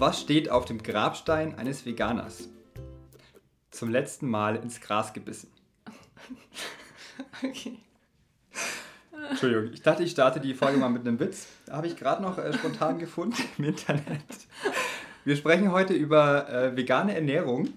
Was steht auf dem Grabstein eines Veganers? Zum letzten Mal ins Gras gebissen. Okay. Entschuldigung, ich dachte, ich starte die Folge mal mit einem Witz. Habe ich gerade noch äh, spontan gefunden im Internet. Wir sprechen heute über äh, vegane Ernährung.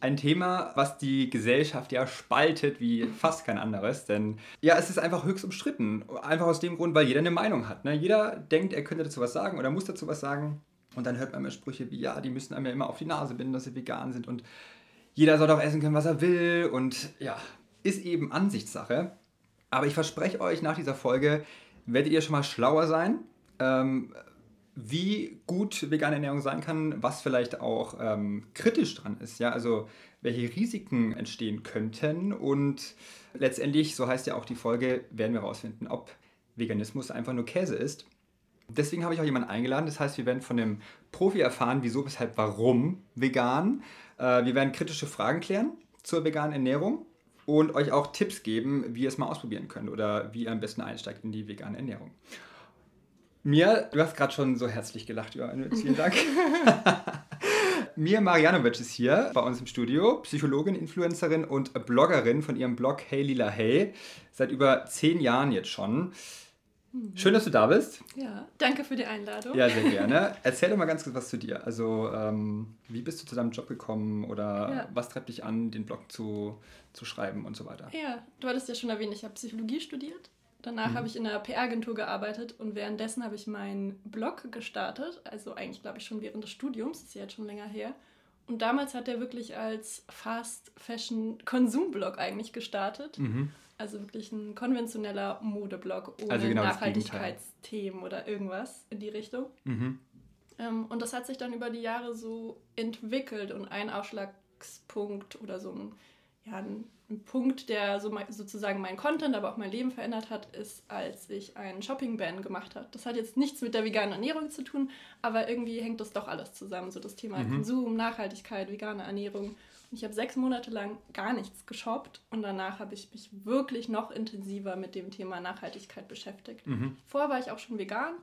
Ein Thema, was die Gesellschaft ja spaltet wie fast kein anderes. Denn ja, es ist einfach höchst umstritten. Einfach aus dem Grund, weil jeder eine Meinung hat. Ne? Jeder denkt, er könnte dazu was sagen oder muss dazu was sagen. Und dann hört man immer Sprüche wie, ja, die müssen einem ja immer auf die Nase binden, dass sie vegan sind. Und jeder soll doch essen können, was er will. Und ja, ist eben Ansichtssache. Aber ich verspreche euch, nach dieser Folge werdet ihr schon mal schlauer sein, ähm, wie gut vegane Ernährung sein kann, was vielleicht auch ähm, kritisch dran ist. Ja? Also welche Risiken entstehen könnten. Und letztendlich, so heißt ja auch die Folge, werden wir herausfinden, ob Veganismus einfach nur Käse ist. Deswegen habe ich auch jemanden eingeladen. Das heißt, wir werden von dem Profi erfahren, wieso, weshalb, warum vegan. Äh, wir werden kritische Fragen klären zur veganen Ernährung und euch auch Tipps geben, wie ihr es mal ausprobieren könnt oder wie ihr am besten einsteigt in die vegane Ernährung. Mir, du hast gerade schon so herzlich gelacht, Johannes, vielen Dank. Mir Marianovic ist hier bei uns im Studio, Psychologin, Influencerin und Bloggerin von ihrem Blog Hey Lila Hey, seit über zehn Jahren jetzt schon. Schön, dass du da bist. Ja, danke für die Einladung. Ja, sehr gerne. Erzähl doch mal ganz kurz was zu dir. Also, ähm, wie bist du zu deinem Job gekommen oder Ja. was treibt dich an, den Blog zu, zu schreiben und so weiter? Ja, du hattest ja schon erwähnt, ich habe Psychologie studiert. Danach Mhm. habe ich in einer PR-Agentur gearbeitet und währenddessen habe ich meinen Blog gestartet. Also eigentlich, glaube ich, schon während des Studiums, das ist ja jetzt schon länger her. Und damals hat er wirklich als Fast-Fashion-Konsumblog eigentlich gestartet. Mhm. Also wirklich ein konventioneller Modeblog ohne Also genau Nachhaltigkeitsthemen oder irgendwas in die Richtung. Mhm. Ähm, und das hat sich dann über die Jahre so entwickelt und ein Ausschlagspunkt oder so ein, ja, ein, ein Punkt, der so mein, sozusagen mein Content, aber auch mein Leben verändert hat, ist, als ich einen Shopping-Ban gemacht habe. Das hat jetzt nichts mit der veganen Ernährung zu tun, aber irgendwie hängt das doch alles zusammen. So das Thema Mhm. Konsum, Nachhaltigkeit, vegane Ernährung. Ich habe sechs Monate lang gar nichts geshoppt und danach habe ich mich wirklich noch intensiver mit dem Thema Nachhaltigkeit beschäftigt. Mhm. Vorher war ich auch schon vegan.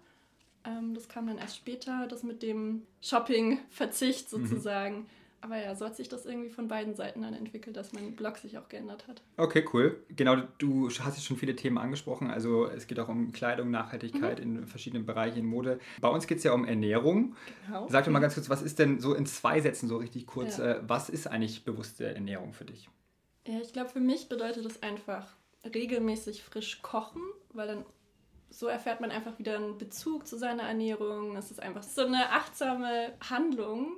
Ähm, das kam dann erst später, das mit dem Shopping-Verzicht Mhm. Aber ja, so hat sich das irgendwie von beiden Seiten dann entwickelt, dass mein Blog sich auch geändert hat. Okay, cool. Genau, du hast jetzt schon viele Themen angesprochen. Also es geht auch um Kleidung, Nachhaltigkeit in verschiedenen Bereichen in Mode. Bei uns geht es ja um Ernährung. Genau. Sag doch mal ganz kurz, was ist denn so in zwei Sätzen so richtig kurz, Ja. äh, was ist eigentlich bewusste Ernährung für dich? Ja, ich glaube, für mich bedeutet es einfach regelmäßig frisch kochen, weil dann so erfährt man einfach wieder einen Bezug zu seiner Ernährung. Es ist einfach so eine achtsame Handlung,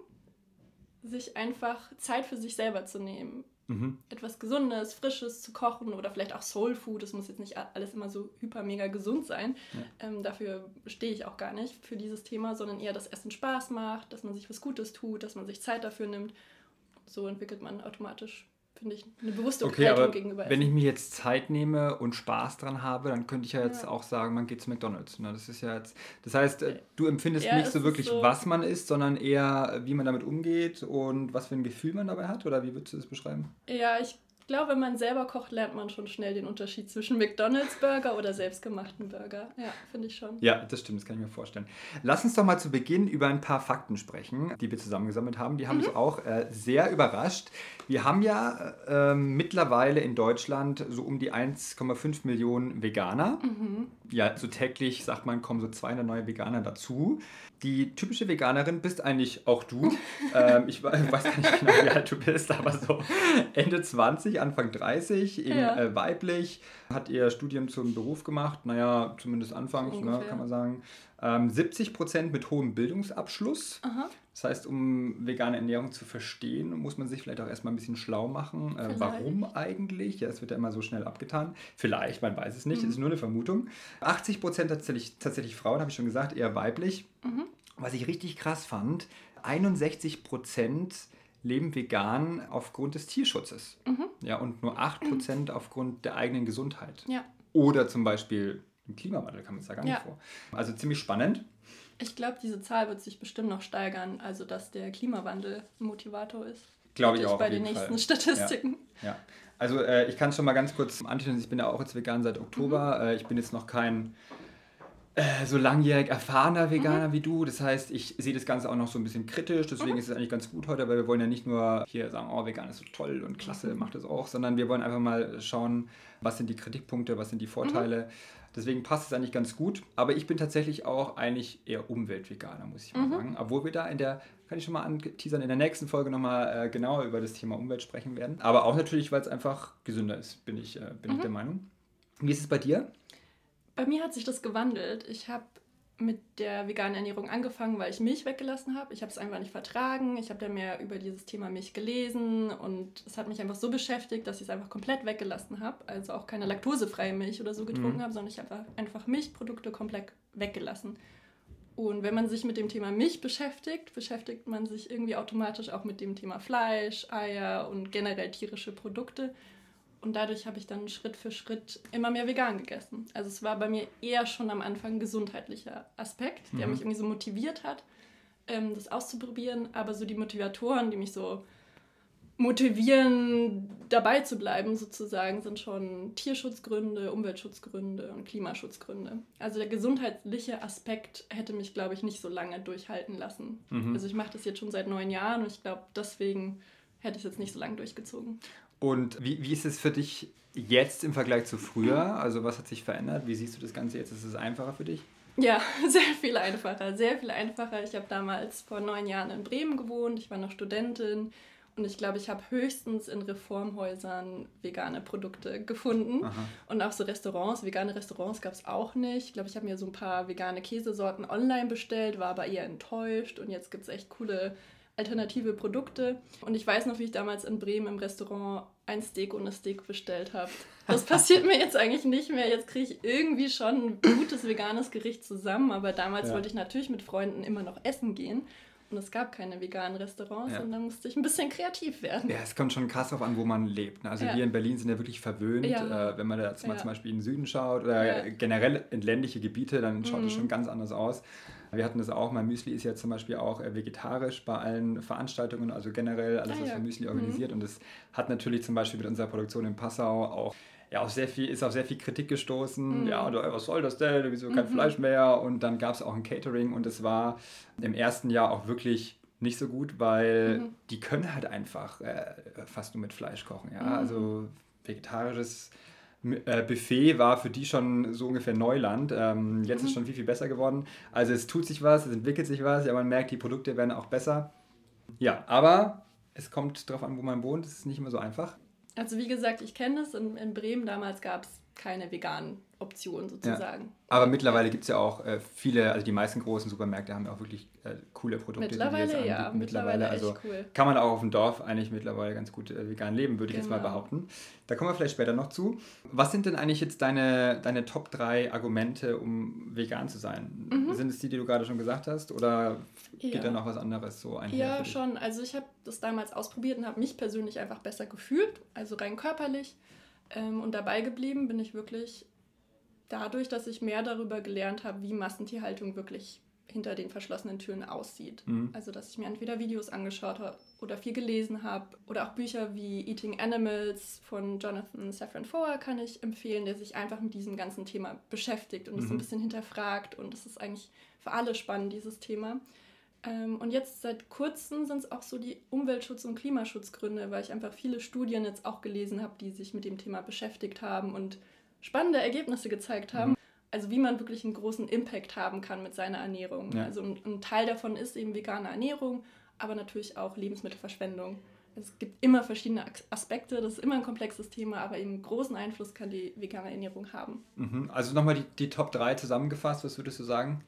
sich einfach Zeit für sich selber zu nehmen. Mhm. etwas Gesundes, Frisches zu kochen oder vielleicht auch Soul Food. Es muss jetzt nicht alles immer so hyper mega gesund sein. Ähm, dafür stehe ich auch gar nicht für dieses Thema, sondern eher, dass Essen Spaß macht, dass man sich was Gutes tut, dass man sich Zeit dafür nimmt. So entwickelt man automatisch, finde ich, eine bewusste Okay, Haltung gegenüber wenn ich Essen. mir jetzt Zeit nehme und Spaß dran habe, dann könnte ich ja jetzt Ja. auch sagen, man geht zu McDonalds. Ne? Das ist ja jetzt, das heißt, äh, du empfindest Ja, nicht so wirklich, so- was man isst, sondern eher, wie man damit umgeht und was für ein Gefühl man dabei hat. Oder wie würdest du das beschreiben? Ja, ich glaube, wenn man selber kocht, lernt man schon schnell den Unterschied zwischen McDonalds-Burger oder selbstgemachten Burger. Ja, finde ich schon. Ja, das stimmt, das kann ich mir vorstellen. Lass uns doch mal zu Beginn über ein paar Fakten sprechen, die wir zusammengesammelt haben. Die haben mich auch äh, sehr überrascht. Wir haben ja äh, mittlerweile in Deutschland so um die 1,5 Millionen Veganer. Ja, so täglich, sagt man, kommen so 200 neue Veganer dazu. Die typische Veganerin bist eigentlich auch du. ähm, ich we- weiß gar nicht genau, wie alt du bist, aber so Ende 20, Anfang 30, eben Ja. äh, weiblich, hat ihr Studium zum Beruf gemacht, naja, zumindest anfangs, So ne, kann man sagen. Ähm, 70 Prozent mit hohem Bildungsabschluss. Aha. Das heißt, um vegane Ernährung zu verstehen, muss man sich vielleicht auch erstmal ein bisschen schlau machen. Äh, warum eigentlich? Ja, es wird ja immer so schnell abgetan. Vielleicht, man weiß es nicht, Mhm. es ist nur eine Vermutung. 80 Prozent tatsächlich, tatsächlich Frauen, habe ich schon gesagt, eher weiblich. Mhm. Was ich richtig krass fand, 61 Prozent leben vegan aufgrund des Tierschutzes. Mhm. Ja, und nur 8 Prozent aufgrund der eigenen Gesundheit. Ja. Oder zum Beispiel im Klimawandel kann man es ja gar nicht Ja. vor. Also ziemlich spannend. Ich glaube, diese Zahl wird sich bestimmt noch steigern, also dass der Klimawandel Motivator ist. Glaube ich auch. Bei den nächsten Fall. Statistiken. Ja, also äh, ich kann schon mal ganz kurz anteasern, ich bin ja auch jetzt vegan seit Oktober. Mhm. Äh, ich bin jetzt noch kein äh, so langjährig erfahrener Veganer mhm. wie du. Das heißt, ich sehe das Ganze auch noch so ein bisschen kritisch. Deswegen mhm. ist es eigentlich ganz gut heute, weil wir wollen ja nicht nur hier sagen, oh, vegan ist so toll und klasse, mhm. macht das auch, sondern wir wollen einfach mal schauen, was sind die Kritikpunkte, was sind die Vorteile. Mhm. Deswegen passt es eigentlich ganz gut. Aber ich bin tatsächlich auch eigentlich eher Umweltveganer, muss ich mal mhm. sagen. Obwohl wir da in der, kann ich schon mal anteasern, in der nächsten Folge nochmal äh, genauer über das Thema Umwelt sprechen werden. Aber auch natürlich, weil es einfach gesünder ist, bin ich, äh, bin ich der Meinung. Wie ist es bei dir? Bei mir hat sich das gewandelt. Ich habe mit der veganen Ernährung angefangen, weil ich Milch weggelassen habe. Ich habe es einfach nicht vertragen. Ich habe da mehr über dieses Thema Milch gelesen und es hat mich einfach so beschäftigt, dass ich es einfach komplett weggelassen habe. Also auch keine laktosefreie Milch oder so getrunken mhm. habe, sondern ich habe einfach Milchprodukte komplett weggelassen. Und wenn man sich mit dem Thema Milch beschäftigt, beschäftigt man sich irgendwie automatisch auch mit dem Thema Fleisch, Eier und generell tierische Produkte. Und dadurch habe ich dann Schritt für Schritt immer mehr vegan gegessen. Also es war bei mir eher schon am Anfang ein gesundheitlicher Aspekt, der mhm. mich irgendwie so motiviert hat, ähm, das auszuprobieren. Aber so die Motivatoren, die mich so motivieren, dabei zu bleiben, sozusagen, sind schon Tierschutzgründe, Umweltschutzgründe und Klimaschutzgründe. Also der gesundheitliche Aspekt hätte mich, glaube ich, nicht so lange durchhalten lassen. Mhm. Also ich mache das jetzt schon seit neun Jahren und ich glaube, deswegen hätte ich es jetzt nicht so lange durchgezogen. Und wie, wie ist es für dich jetzt im Vergleich zu früher? Also was hat sich verändert? Wie siehst du das Ganze jetzt? Ist es einfacher für dich? Ja, sehr viel einfacher, sehr viel einfacher. Ich habe damals vor neun Jahren in Bremen gewohnt, ich war noch Studentin und ich glaube, ich habe höchstens in Reformhäusern vegane Produkte gefunden. Aha. Und auch so Restaurants, vegane Restaurants gab es auch nicht. Ich glaube, ich habe mir so ein paar vegane Käsesorten online bestellt, war aber eher enttäuscht und jetzt gibt es echt coole alternative Produkte. Und ich weiß noch, wie ich damals in Bremen im Restaurant ein Steak ohne Steak bestellt habe. Das passiert mir jetzt eigentlich nicht mehr. Jetzt kriege ich irgendwie schon ein gutes veganes Gericht zusammen. Aber damals ja. wollte ich natürlich mit Freunden immer noch essen gehen. Und es gab keine veganen Restaurants ja. und dann musste ich ein bisschen kreativ werden. Ja, es kommt schon krass darauf an, wo man lebt. Ne? Also ja. wir in Berlin sind ja wirklich verwöhnt. Ja. Äh, wenn man da zum Beispiel in den Süden schaut oder generell in ländliche Gebiete, dann schaut es mhm. schon ganz anders aus. Wir hatten das auch, mein Müsli ist ja zum Beispiel auch äh, vegetarisch bei allen Veranstaltungen, also generell alles, ah, was für Müsli organisiert. Mhm. Und das hat natürlich zum Beispiel mit unserer Produktion in Passau auch ja, auf sehr viel, ist auf sehr viel Kritik gestoßen. Mhm. Ja, was soll das denn? Wieso kein mhm. Fleisch mehr? Und dann gab es auch ein Catering und es war im ersten Jahr auch wirklich nicht so gut, weil mhm. die können halt einfach äh, fast nur mit Fleisch kochen. Ja? Mhm. Also vegetarisches äh, Buffet war für die schon so ungefähr Neuland. Ähm, jetzt mhm. ist schon viel, viel besser geworden. Also es tut sich was, es entwickelt sich was, ja, man merkt, die Produkte werden auch besser. Ja, aber es kommt darauf an, wo man wohnt. Es ist nicht immer so einfach. Also wie gesagt, ich kenne das. In, in Bremen damals gab es keine veganen Optionen sozusagen. Ja. Aber mittlerweile gibt es ja auch äh, viele, also die meisten großen Supermärkte haben ja auch wirklich äh, coole Produkte. Mittlerweile, ja, mittlerweile, mittlerweile also cool. Kann man auch auf dem Dorf eigentlich mittlerweile ganz gut äh, vegan leben, würde genau. ich jetzt mal genau. behaupten. Da kommen wir vielleicht später noch zu. Was sind denn eigentlich jetzt deine, deine Top 3 Argumente, um vegan zu sein? Mhm. Sind es die, die du gerade schon gesagt hast? Oder geht ja. da noch was anderes so einher? Ja, schon. Also ich habe das damals ausprobiert und habe mich persönlich einfach besser gefühlt, also rein körperlich. Ähm, und dabei geblieben bin ich wirklich dadurch, dass ich mehr darüber gelernt habe, wie Massentierhaltung wirklich hinter den verschlossenen Türen aussieht. Mhm. Also, dass ich mir entweder Videos angeschaut habe oder viel gelesen habe oder auch Bücher wie Eating Animals von Jonathan Safran Foer kann ich empfehlen, der sich einfach mit diesem ganzen Thema beschäftigt und mhm. es so ein bisschen hinterfragt und es ist eigentlich für alle spannend, dieses Thema. Ähm, und jetzt seit kurzem sind es auch so die Umweltschutz- und Klimaschutzgründe, weil ich einfach viele Studien jetzt auch gelesen habe, die sich mit dem Thema beschäftigt haben und spannende Ergebnisse gezeigt haben. Mhm. Also wie man wirklich einen großen Impact haben kann mit seiner Ernährung. Ja. Also ein, ein, Teil davon ist eben vegane Ernährung, aber natürlich auch Lebensmittelverschwendung. Es gibt immer verschiedene Aspekte, das ist immer ein komplexes Thema, aber eben großen Einfluss kann die vegane Ernährung haben. Mhm. Also nochmal die, die Top 3 zusammengefasst, was würdest du sagen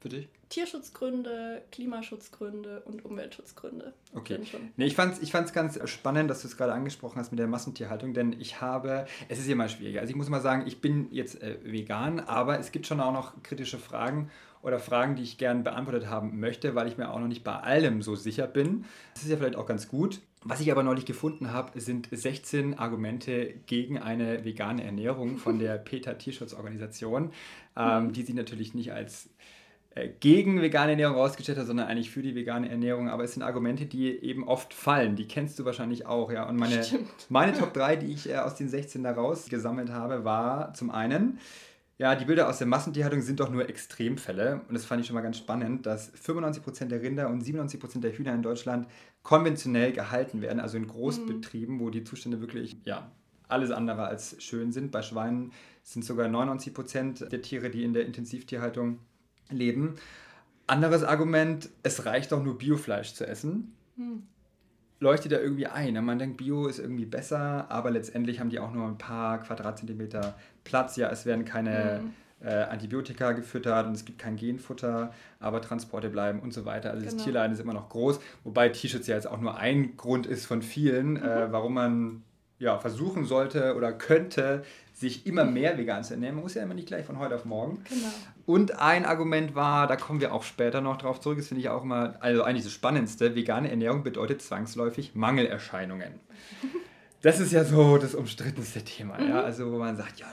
für dich? Tierschutzgründe, Klimaschutzgründe und Umweltschutzgründe. Okay. Nee, ich fand es ich fand's ganz spannend, dass du es gerade angesprochen hast mit der Massentierhaltung, denn ich habe, es ist immer schwieriger. Also ich muss mal sagen, ich bin jetzt äh, vegan, aber es gibt schon auch noch kritische Fragen oder Fragen, die ich gerne beantwortet haben möchte, weil ich mir auch noch nicht bei allem so sicher bin. Das ist ja vielleicht auch ganz gut. Was ich aber neulich gefunden habe, sind 16 Argumente gegen eine vegane Ernährung von der PETA Tierschutzorganisation, ähm, die sie natürlich nicht als gegen vegane Ernährung rausgestellt hat, sondern eigentlich für die vegane Ernährung. Aber es sind Argumente, die eben oft fallen. Die kennst du wahrscheinlich auch, ja. Und meine, meine Top 3, die ich äh, aus den 16 da rausgesammelt habe, war zum einen, Ja, die Bilder aus der Massentierhaltung sind doch nur Extremfälle. Und das fand ich schon mal ganz spannend, dass 95% der Rinder und 97% der Hühner in Deutschland konventionell gehalten werden, also in Großbetrieben, mhm. wo die Zustände wirklich, ja, alles andere als schön sind. Bei Schweinen sind sogar 99% der Tiere, die in der Intensivtierhaltung leben. Anderes Argument, es reicht doch nur Biofleisch zu essen. Mhm leuchtet da irgendwie ein. Ne? Man denkt, Bio ist irgendwie besser, aber letztendlich haben die auch nur ein paar Quadratzentimeter Platz. Ja, es werden keine mhm. äh, Antibiotika gefüttert und es gibt kein Genfutter, aber Transporte bleiben und so weiter. Also genau. das Tierleiden ist immer noch groß, wobei T-Shirts ja jetzt auch nur ein Grund ist von vielen, äh, mhm. äh, warum man ja, versuchen sollte oder könnte, sich immer mehr vegan zu ernähren. Man muss ja immer nicht gleich von heute auf morgen. Genau. Und ein Argument war, da kommen wir auch später noch drauf zurück, das finde ich auch immer, also eigentlich das Spannendste, vegane Ernährung bedeutet zwangsläufig Mangelerscheinungen. Das ist ja so das umstrittenste Thema. Mhm. Ja? Also wo man sagt, ja,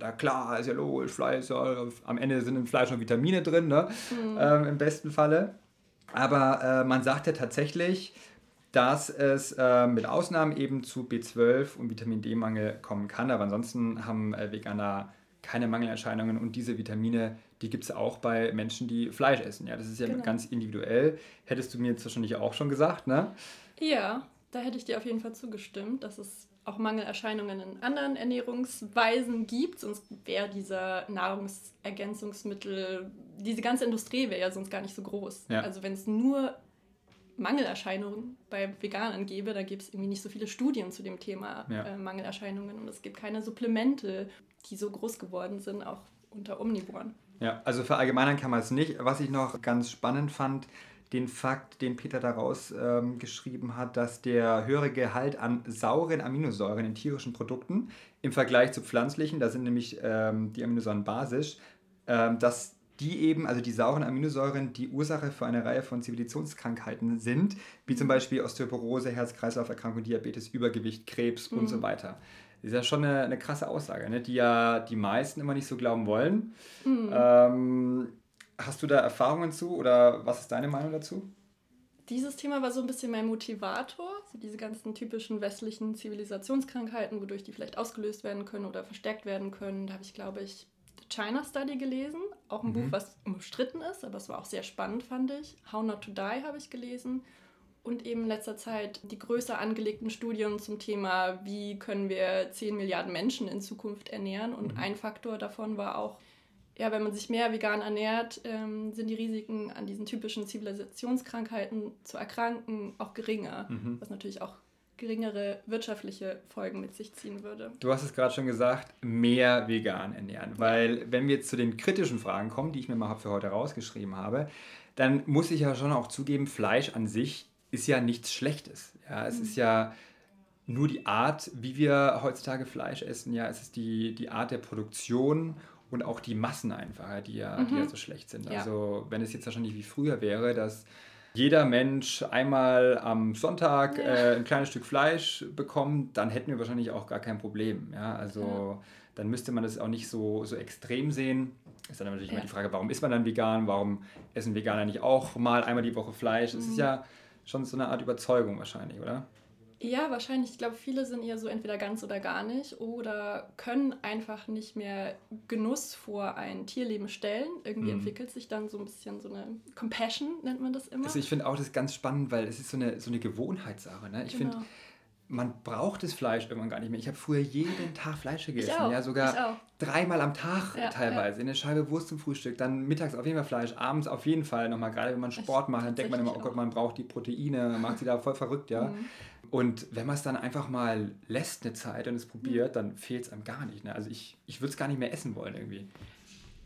da klar, ist ja logisch, Fleisch, ja, am Ende sind im Fleisch noch Vitamine drin, ne? Mhm. Ähm, im besten Falle. Aber äh, man sagt ja tatsächlich, dass es äh, mit Ausnahmen eben zu B12 und Vitamin D-Mangel kommen kann. Aber ansonsten haben äh, Veganer keine Mangelerscheinungen und diese Vitamine, die gibt es auch bei Menschen, die Fleisch essen. Ja, das ist ja genau. ganz individuell. Hättest du mir jetzt wahrscheinlich auch schon gesagt, ne? Ja, da hätte ich dir auf jeden Fall zugestimmt, dass es auch Mangelerscheinungen in anderen Ernährungsweisen gibt. Sonst wäre dieser Nahrungsergänzungsmittel, diese ganze Industrie wäre ja sonst gar nicht so groß. Ja. Also wenn es nur Mangelerscheinungen bei Veganern gäbe, da gibt es irgendwie nicht so viele Studien zu dem Thema ja. äh, Mangelerscheinungen und es gibt keine Supplemente, die so groß geworden sind, auch unter Omnivoren. Ja, also verallgemeinern kann man es nicht. Was ich noch ganz spannend fand, den Fakt, den Peter daraus ähm, geschrieben hat, dass der höhere Gehalt an sauren Aminosäuren in tierischen Produkten im Vergleich zu pflanzlichen, da sind nämlich ähm, die Aminosäuren basisch, ähm, dass die eben, also die sauren Aminosäuren, die Ursache für eine Reihe von Zivilisationskrankheiten sind, wie zum Beispiel Osteoporose, Herz-Kreislauf-Erkrankung, Diabetes, Übergewicht, Krebs mhm. und so mhm. weiter. Das ist ja schon eine, eine krasse Aussage, ne? die ja die meisten immer nicht so glauben wollen. Mhm. Ähm, hast du da Erfahrungen zu oder was ist deine Meinung dazu? Dieses Thema war so ein bisschen mein Motivator, so diese ganzen typischen westlichen Zivilisationskrankheiten, wodurch die vielleicht ausgelöst werden können oder verstärkt werden können. Da habe ich, glaube ich, China Study gelesen, auch ein mhm. Buch, was umstritten ist, aber es war auch sehr spannend, fand ich. How Not to Die habe ich gelesen und eben in letzter Zeit die größer angelegten Studien zum Thema, wie können wir 10 Milliarden Menschen in Zukunft ernähren. Und mhm. ein Faktor davon war auch, ja, wenn man sich mehr vegan ernährt, ähm, sind die Risiken an diesen typischen Zivilisationskrankheiten zu erkranken auch geringer, mhm. was natürlich auch geringere wirtschaftliche Folgen mit sich ziehen würde. Du hast es gerade schon gesagt, mehr vegan ernähren. Weil wenn wir jetzt zu den kritischen Fragen kommen, die ich mir mal für heute rausgeschrieben habe, dann muss ich ja schon auch zugeben, Fleisch an sich ist ja nichts Schlechtes. Ja, es mhm. ist ja nur die Art, wie wir heutzutage Fleisch essen. Ja, es ist die, die Art der Produktion und auch die Massen einfach, die ja, mhm. die ja so schlecht sind. Ja. Also wenn es jetzt wahrscheinlich wie früher wäre, dass jeder Mensch einmal am Sonntag ja. äh, ein kleines Stück Fleisch bekommt, dann hätten wir wahrscheinlich auch gar kein Problem. Ja? Also ja. dann müsste man das auch nicht so, so extrem sehen. Ist dann natürlich immer die Frage, warum ist man dann vegan? Warum essen Veganer nicht auch mal einmal die Woche Fleisch? Es mhm. ist ja schon so eine Art Überzeugung wahrscheinlich, oder? Ja, wahrscheinlich. Ich glaube, viele sind eher so entweder ganz oder gar nicht oder können einfach nicht mehr Genuss vor ein Tierleben stellen. Irgendwie mhm. entwickelt sich dann so ein bisschen so eine Compassion, nennt man das immer. Also ich finde auch das ganz spannend, weil es ist so eine, so eine Gewohnheitssache. Ne? Ich genau. finde, man braucht das Fleisch irgendwann gar nicht mehr. Ich habe früher jeden Tag Fleisch gegessen, ja, sogar dreimal am Tag ja, teilweise. Ja. Eine Scheibe Wurst zum Frühstück, dann mittags auf jeden Fall Fleisch, abends auf jeden Fall nochmal. Gerade wenn man Sport macht, dann denkt man immer, oh Gott, man braucht die Proteine, man macht sie da voll verrückt, ja. Mhm. Und wenn man es dann einfach mal lässt eine Zeit und es probiert, mhm. dann fehlt es einem gar nicht. Ne? Also ich, ich würde es gar nicht mehr essen wollen irgendwie.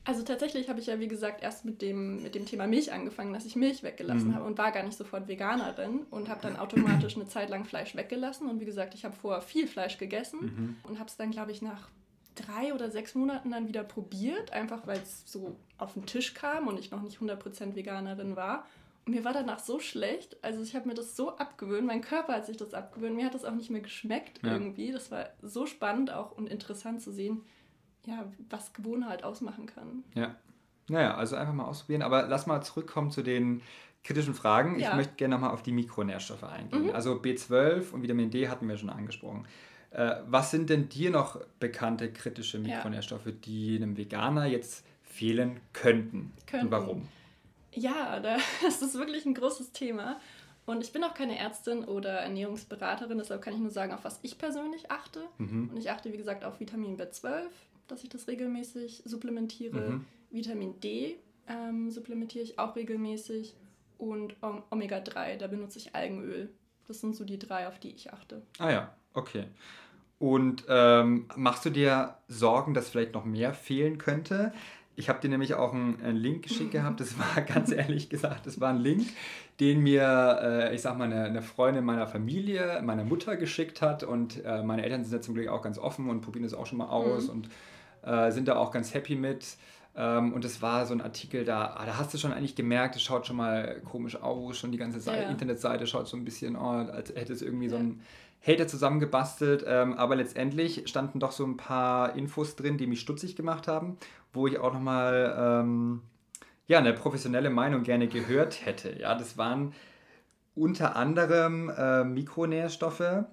Also tatsächlich habe ich ja, wie gesagt, erst mit dem, mit dem Thema Milch angefangen, dass ich Milch weggelassen mhm. habe und war gar nicht sofort Veganerin und habe dann automatisch eine Zeit lang Fleisch weggelassen. Und wie gesagt, ich habe vorher viel Fleisch gegessen mhm. und habe es dann, glaube ich, nach drei oder sechs Monaten dann wieder probiert, einfach weil es so auf den Tisch kam und ich noch nicht 100% Veganerin war mir war danach so schlecht. Also ich habe mir das so abgewöhnt, mein Körper hat sich das abgewöhnt, mir hat das auch nicht mehr geschmeckt ja. irgendwie. Das war so spannend auch und interessant zu sehen, ja, was Gewohnheit ausmachen kann. Ja. Naja, also einfach mal ausprobieren. Aber lass mal zurückkommen zu den kritischen Fragen. Ja. Ich möchte gerne nochmal auf die Mikronährstoffe eingehen. Mhm. Also B12 und Vitamin D hatten wir schon angesprochen. Äh, was sind denn dir noch bekannte kritische Mikronährstoffe, ja. die einem Veganer jetzt fehlen könnten? könnten. Und warum? Ja, das ist wirklich ein großes Thema. Und ich bin auch keine Ärztin oder Ernährungsberaterin, deshalb kann ich nur sagen, auf was ich persönlich achte. Mhm. Und ich achte, wie gesagt, auf Vitamin B12, dass ich das regelmäßig supplementiere. Mhm. Vitamin D ähm, supplementiere ich auch regelmäßig. Und Omega-3, da benutze ich Algenöl. Das sind so die drei, auf die ich achte. Ah ja, okay. Und ähm, machst du dir Sorgen, dass vielleicht noch mehr fehlen könnte? Ich habe dir nämlich auch einen, einen, Link geschickt gehabt. Das war ganz ehrlich gesagt, das war ein Link, den mir, äh, ich sag mal, eine, eine, Freundin meiner Familie, meiner Mutter geschickt hat. Und äh, meine Eltern sind da zum Glück auch ganz offen und probieren das auch schon mal aus mhm. und äh, sind da auch ganz happy mit. Ähm, und es war so ein Artikel, da, ah, da hast du schon eigentlich gemerkt, es schaut schon mal komisch aus, schon die ganze Seite, ja. Internetseite schaut so ein bisschen, oh, als hätte es irgendwie ja. so ein Hater zusammengebastelt. Ähm, aber letztendlich standen doch so ein paar Infos drin, die mich stutzig gemacht haben, wo ich auch nochmal ähm, ja, eine professionelle Meinung gerne gehört hätte. Ja, das waren unter anderem äh, Mikronährstoffe,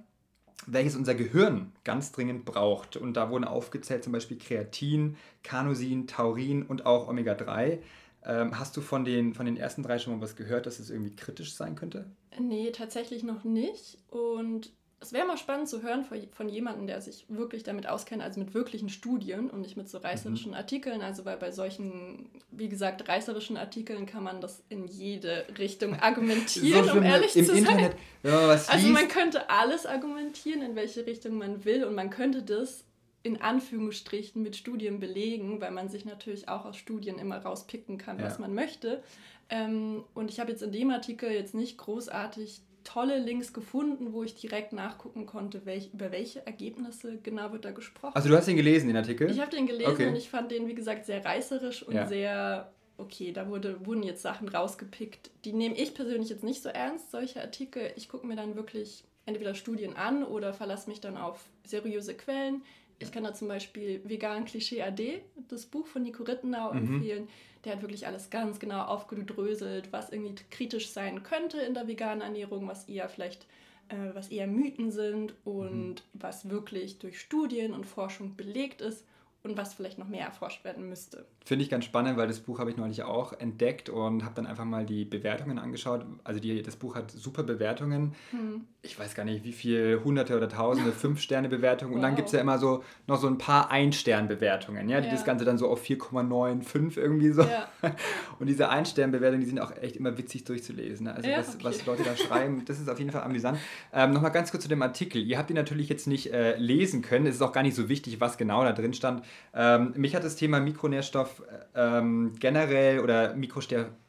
welches unser Gehirn ganz dringend braucht. Und da wurden aufgezählt zum Beispiel Kreatin, Carnosin, Taurin und auch Omega-3. Ähm, hast du von den, von den ersten drei schon mal was gehört, dass es irgendwie kritisch sein könnte? Nee, tatsächlich noch nicht. Und es wäre mal spannend zu hören von, jemandem, der sich wirklich damit auskennt, also mit wirklichen Studien und nicht mit so reißerischen mhm. Artikeln. Also weil bei solchen, wie gesagt, reißerischen Artikeln kann man das in jede Richtung argumentieren, so um ehrlich zu Internet, sein. Was also man könnte alles argumentieren, in welche Richtung man will und man könnte das in Anführungsstrichen mit Studien belegen, weil man sich natürlich auch aus Studien immer rauspicken kann, ja. was man möchte. Ähm, und ich habe jetzt in dem Artikel jetzt nicht großartig tolle Links gefunden, wo ich direkt nachgucken konnte, welch, über welche Ergebnisse genau wird da gesprochen. Also du hast den gelesen, den Artikel? Ich habe den gelesen okay. und ich fand den, wie gesagt, sehr reißerisch und ja. sehr, okay, da wurde, wurden jetzt Sachen rausgepickt. Die nehme ich persönlich jetzt nicht so ernst, solche Artikel. Ich gucke mir dann wirklich entweder Studien an oder verlasse mich dann auf seriöse Quellen. Ich kann da zum Beispiel Vegan Klischee AD, das Buch von Nico Rittenau, mhm. empfehlen der hat wirklich alles ganz genau aufgedröselt, was irgendwie kritisch sein könnte in der veganen Ernährung, was eher vielleicht äh, was eher Mythen sind und mhm. was wirklich durch Studien und Forschung belegt ist und was vielleicht noch mehr erforscht werden müsste. Finde ich ganz spannend, weil das Buch habe ich neulich auch entdeckt und habe dann einfach mal die Bewertungen angeschaut. Also die, das Buch hat super Bewertungen. Hm. Ich weiß gar nicht, wie viele hunderte oder tausende Fünf-Sterne-Bewertungen. Wow. Und dann gibt es ja immer so noch so ein paar Ein-Stern-Bewertungen, ja, die ja. das Ganze dann so auf 4,95 irgendwie so. Ja. Und diese Ein-Stern-Bewertungen, die sind auch echt immer witzig durchzulesen. Also ja, was, okay. was Leute da schreiben, das ist auf jeden Fall amüsant. Ähm, Nochmal ganz kurz zu dem Artikel. Ihr habt ihn natürlich jetzt nicht äh, lesen können. Es ist auch gar nicht so wichtig, was genau da drin stand. Ähm, mich hat das Thema Mikronährstoff ähm, generell oder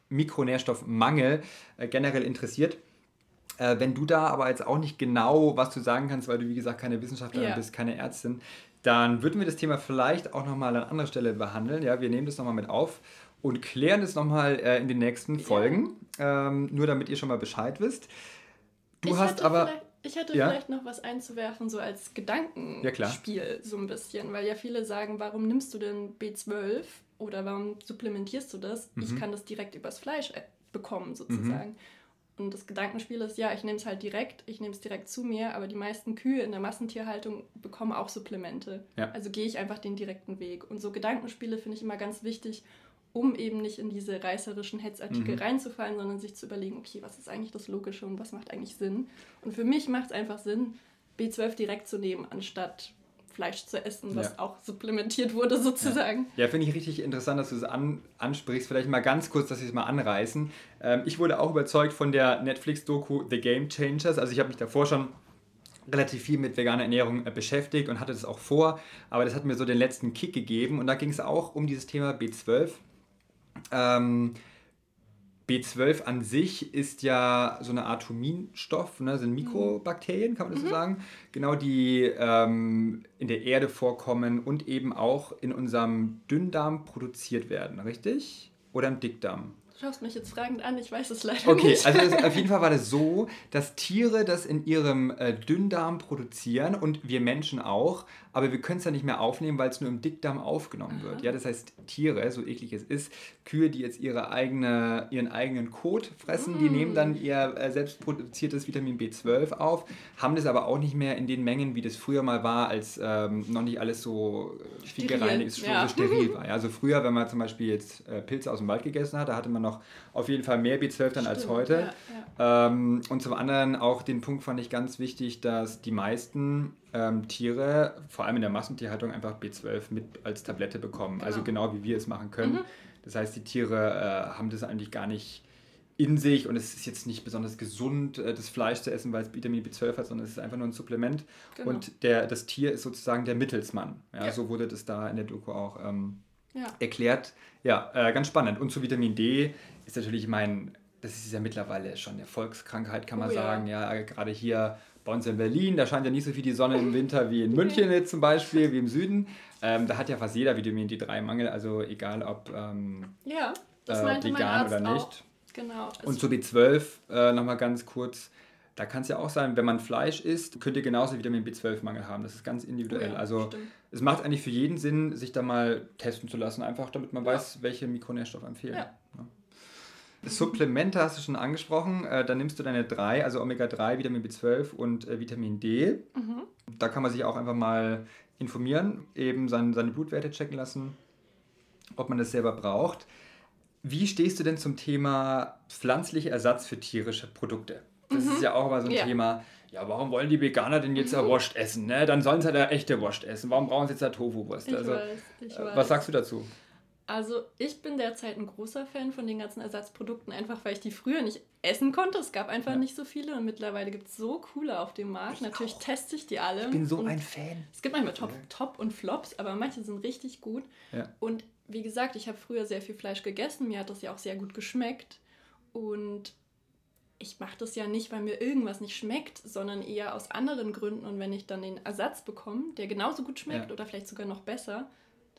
Mikronährstoffmangel äh, generell interessiert. Äh, wenn du da aber jetzt auch nicht genau was zu sagen kannst, weil du wie gesagt keine Wissenschaftlerin ja. bist, keine Ärztin, dann würden wir das Thema vielleicht auch nochmal an anderer Stelle behandeln. Ja, wir nehmen das nochmal mit auf und klären das nochmal äh, in den nächsten Folgen, ja. ähm, nur damit ihr schon mal Bescheid wisst. Du ich hast aber ich hätte ja? vielleicht noch was einzuwerfen, so als Gedankenspiel, ja, so ein bisschen, weil ja viele sagen, warum nimmst du denn B12 oder warum supplementierst du das? Mhm. Ich kann das direkt übers Fleisch äh, bekommen, sozusagen. Mhm. Und das Gedankenspiel ist, ja, ich nehme es halt direkt, ich nehme es direkt zu mir, aber die meisten Kühe in der Massentierhaltung bekommen auch Supplemente. Ja. Also gehe ich einfach den direkten Weg. Und so Gedankenspiele finde ich immer ganz wichtig, um eben nicht in diese reißerischen Hetzartikel mhm. reinzufallen, sondern sich zu überlegen, okay, was ist eigentlich das Logische und was macht eigentlich Sinn? Und für mich macht es einfach Sinn, B12 direkt zu nehmen, anstatt Fleisch zu essen, was ja. auch supplementiert wurde sozusagen. Ja, ja finde ich richtig interessant, dass du es an, ansprichst. Vielleicht mal ganz kurz, dass wir es mal anreißen. Ähm, ich wurde auch überzeugt von der Netflix-Doku The Game Changers. Also ich habe mich davor schon relativ viel mit veganer Ernährung äh, beschäftigt und hatte das auch vor, aber das hat mir so den letzten Kick gegeben und da ging es auch um dieses Thema B12 ähm, B12 an sich ist ja so eine Art Huminstoff, ne, sind Mikrobakterien, kann man das mhm. so sagen, genau die ähm, in der Erde vorkommen und eben auch in unserem Dünndarm produziert werden, richtig? Oder im Dickdarm? Du schaust mich jetzt fragend an, ich weiß es leider okay, nicht. Okay, also das, auf jeden Fall war das so, dass Tiere das in ihrem äh, Dünndarm produzieren und wir Menschen auch, aber wir können es dann nicht mehr aufnehmen, weil es nur im Dickdarm aufgenommen wird. Ja, das heißt, Tiere, so eklig es ist, Kühe, die jetzt ihre eigene, ihren eigenen Kot fressen, mm. die nehmen dann ihr äh, selbst produziertes Vitamin B12 auf, haben das aber auch nicht mehr in den Mengen, wie das früher mal war, als ähm, noch nicht alles so äh, viel gereinigt, ja. so steril war. Ja, also früher, wenn man zum Beispiel jetzt äh, Pilze aus dem Wald gegessen hat, da hatte man noch auf jeden Fall mehr B12 dann Stimmt, als heute. Ja. Ähm, und zum anderen auch den Punkt fand ich ganz wichtig, dass die meisten ähm, Tiere, vor allem in der Massentierhaltung, einfach B12 mit als Tablette bekommen. Also genau. Also genau wie wir es machen können. Mhm. Das heißt, die Tiere äh, haben das eigentlich gar nicht in sich und es ist jetzt nicht besonders gesund, äh, das Fleisch zu essen, weil es Vitamin B12 hat, sondern es ist einfach nur ein Supplement. Genau. Und der, das Tier ist sozusagen der Mittelsmann. Ja, ja. So wurde das da in der Doku auch ähm, ja. erklärt. Ja, äh, ganz spannend. Und zu Vitamin D ist natürlich mein, das ist ja mittlerweile schon eine Volkskrankheit, kann man oh, sagen. Ja, ja gerade hier bei uns in Berlin, da scheint ja nicht so viel die Sonne im Winter wie in München jetzt zum Beispiel, wie im Süden. Ähm, da hat ja fast jeder Vitamin D3-Mangel, also egal ob ähm, ja, äh, vegan oder nicht. Auch. Genau. Und zu B12 äh, nochmal ganz kurz. Da kann es ja auch sein, wenn man Fleisch isst, könnt ihr genauso Vitamin B12-Mangel haben. Das ist ganz individuell. Ja, also stimmt. es macht eigentlich für jeden Sinn, sich da mal testen zu lassen, einfach damit man ja. weiß, welche Mikronährstoffe empfehlen. Ja. Supplemente hast du schon angesprochen. Äh, da nimmst du deine drei, also Omega-3, Vitamin B12 und äh, Vitamin D. Mhm. Da kann man sich auch einfach mal informieren, eben seine, seine Blutwerte checken lassen, ob man das selber braucht. Wie stehst du denn zum Thema pflanzlicher Ersatz für tierische Produkte? Das mhm. ist ja auch immer so ein ja. Thema. Ja, warum wollen die Veganer denn jetzt mhm. Wurst essen? Ne? Dann sollen sie halt echte Wurst essen. Warum brauchen sie jetzt da Tofu-Wurst? Also, weiß, ich äh, weiß. Was sagst du dazu? Also ich bin derzeit ein großer Fan von den ganzen Ersatzprodukten, einfach weil ich die früher nicht essen konnte. Es gab einfach ja. nicht so viele und mittlerweile gibt es so coole auf dem Markt. Ich Natürlich auch. teste ich die alle. Ich bin so ein Fan. Es gibt manchmal Top, Top und Flops, aber manche sind richtig gut. Ja. Und wie gesagt, ich habe früher sehr viel Fleisch gegessen. Mir hat das ja auch sehr gut geschmeckt. Und ich mache das ja nicht, weil mir irgendwas nicht schmeckt, sondern eher aus anderen Gründen. Und wenn ich dann den Ersatz bekomme, der genauso gut schmeckt ja. oder vielleicht sogar noch besser,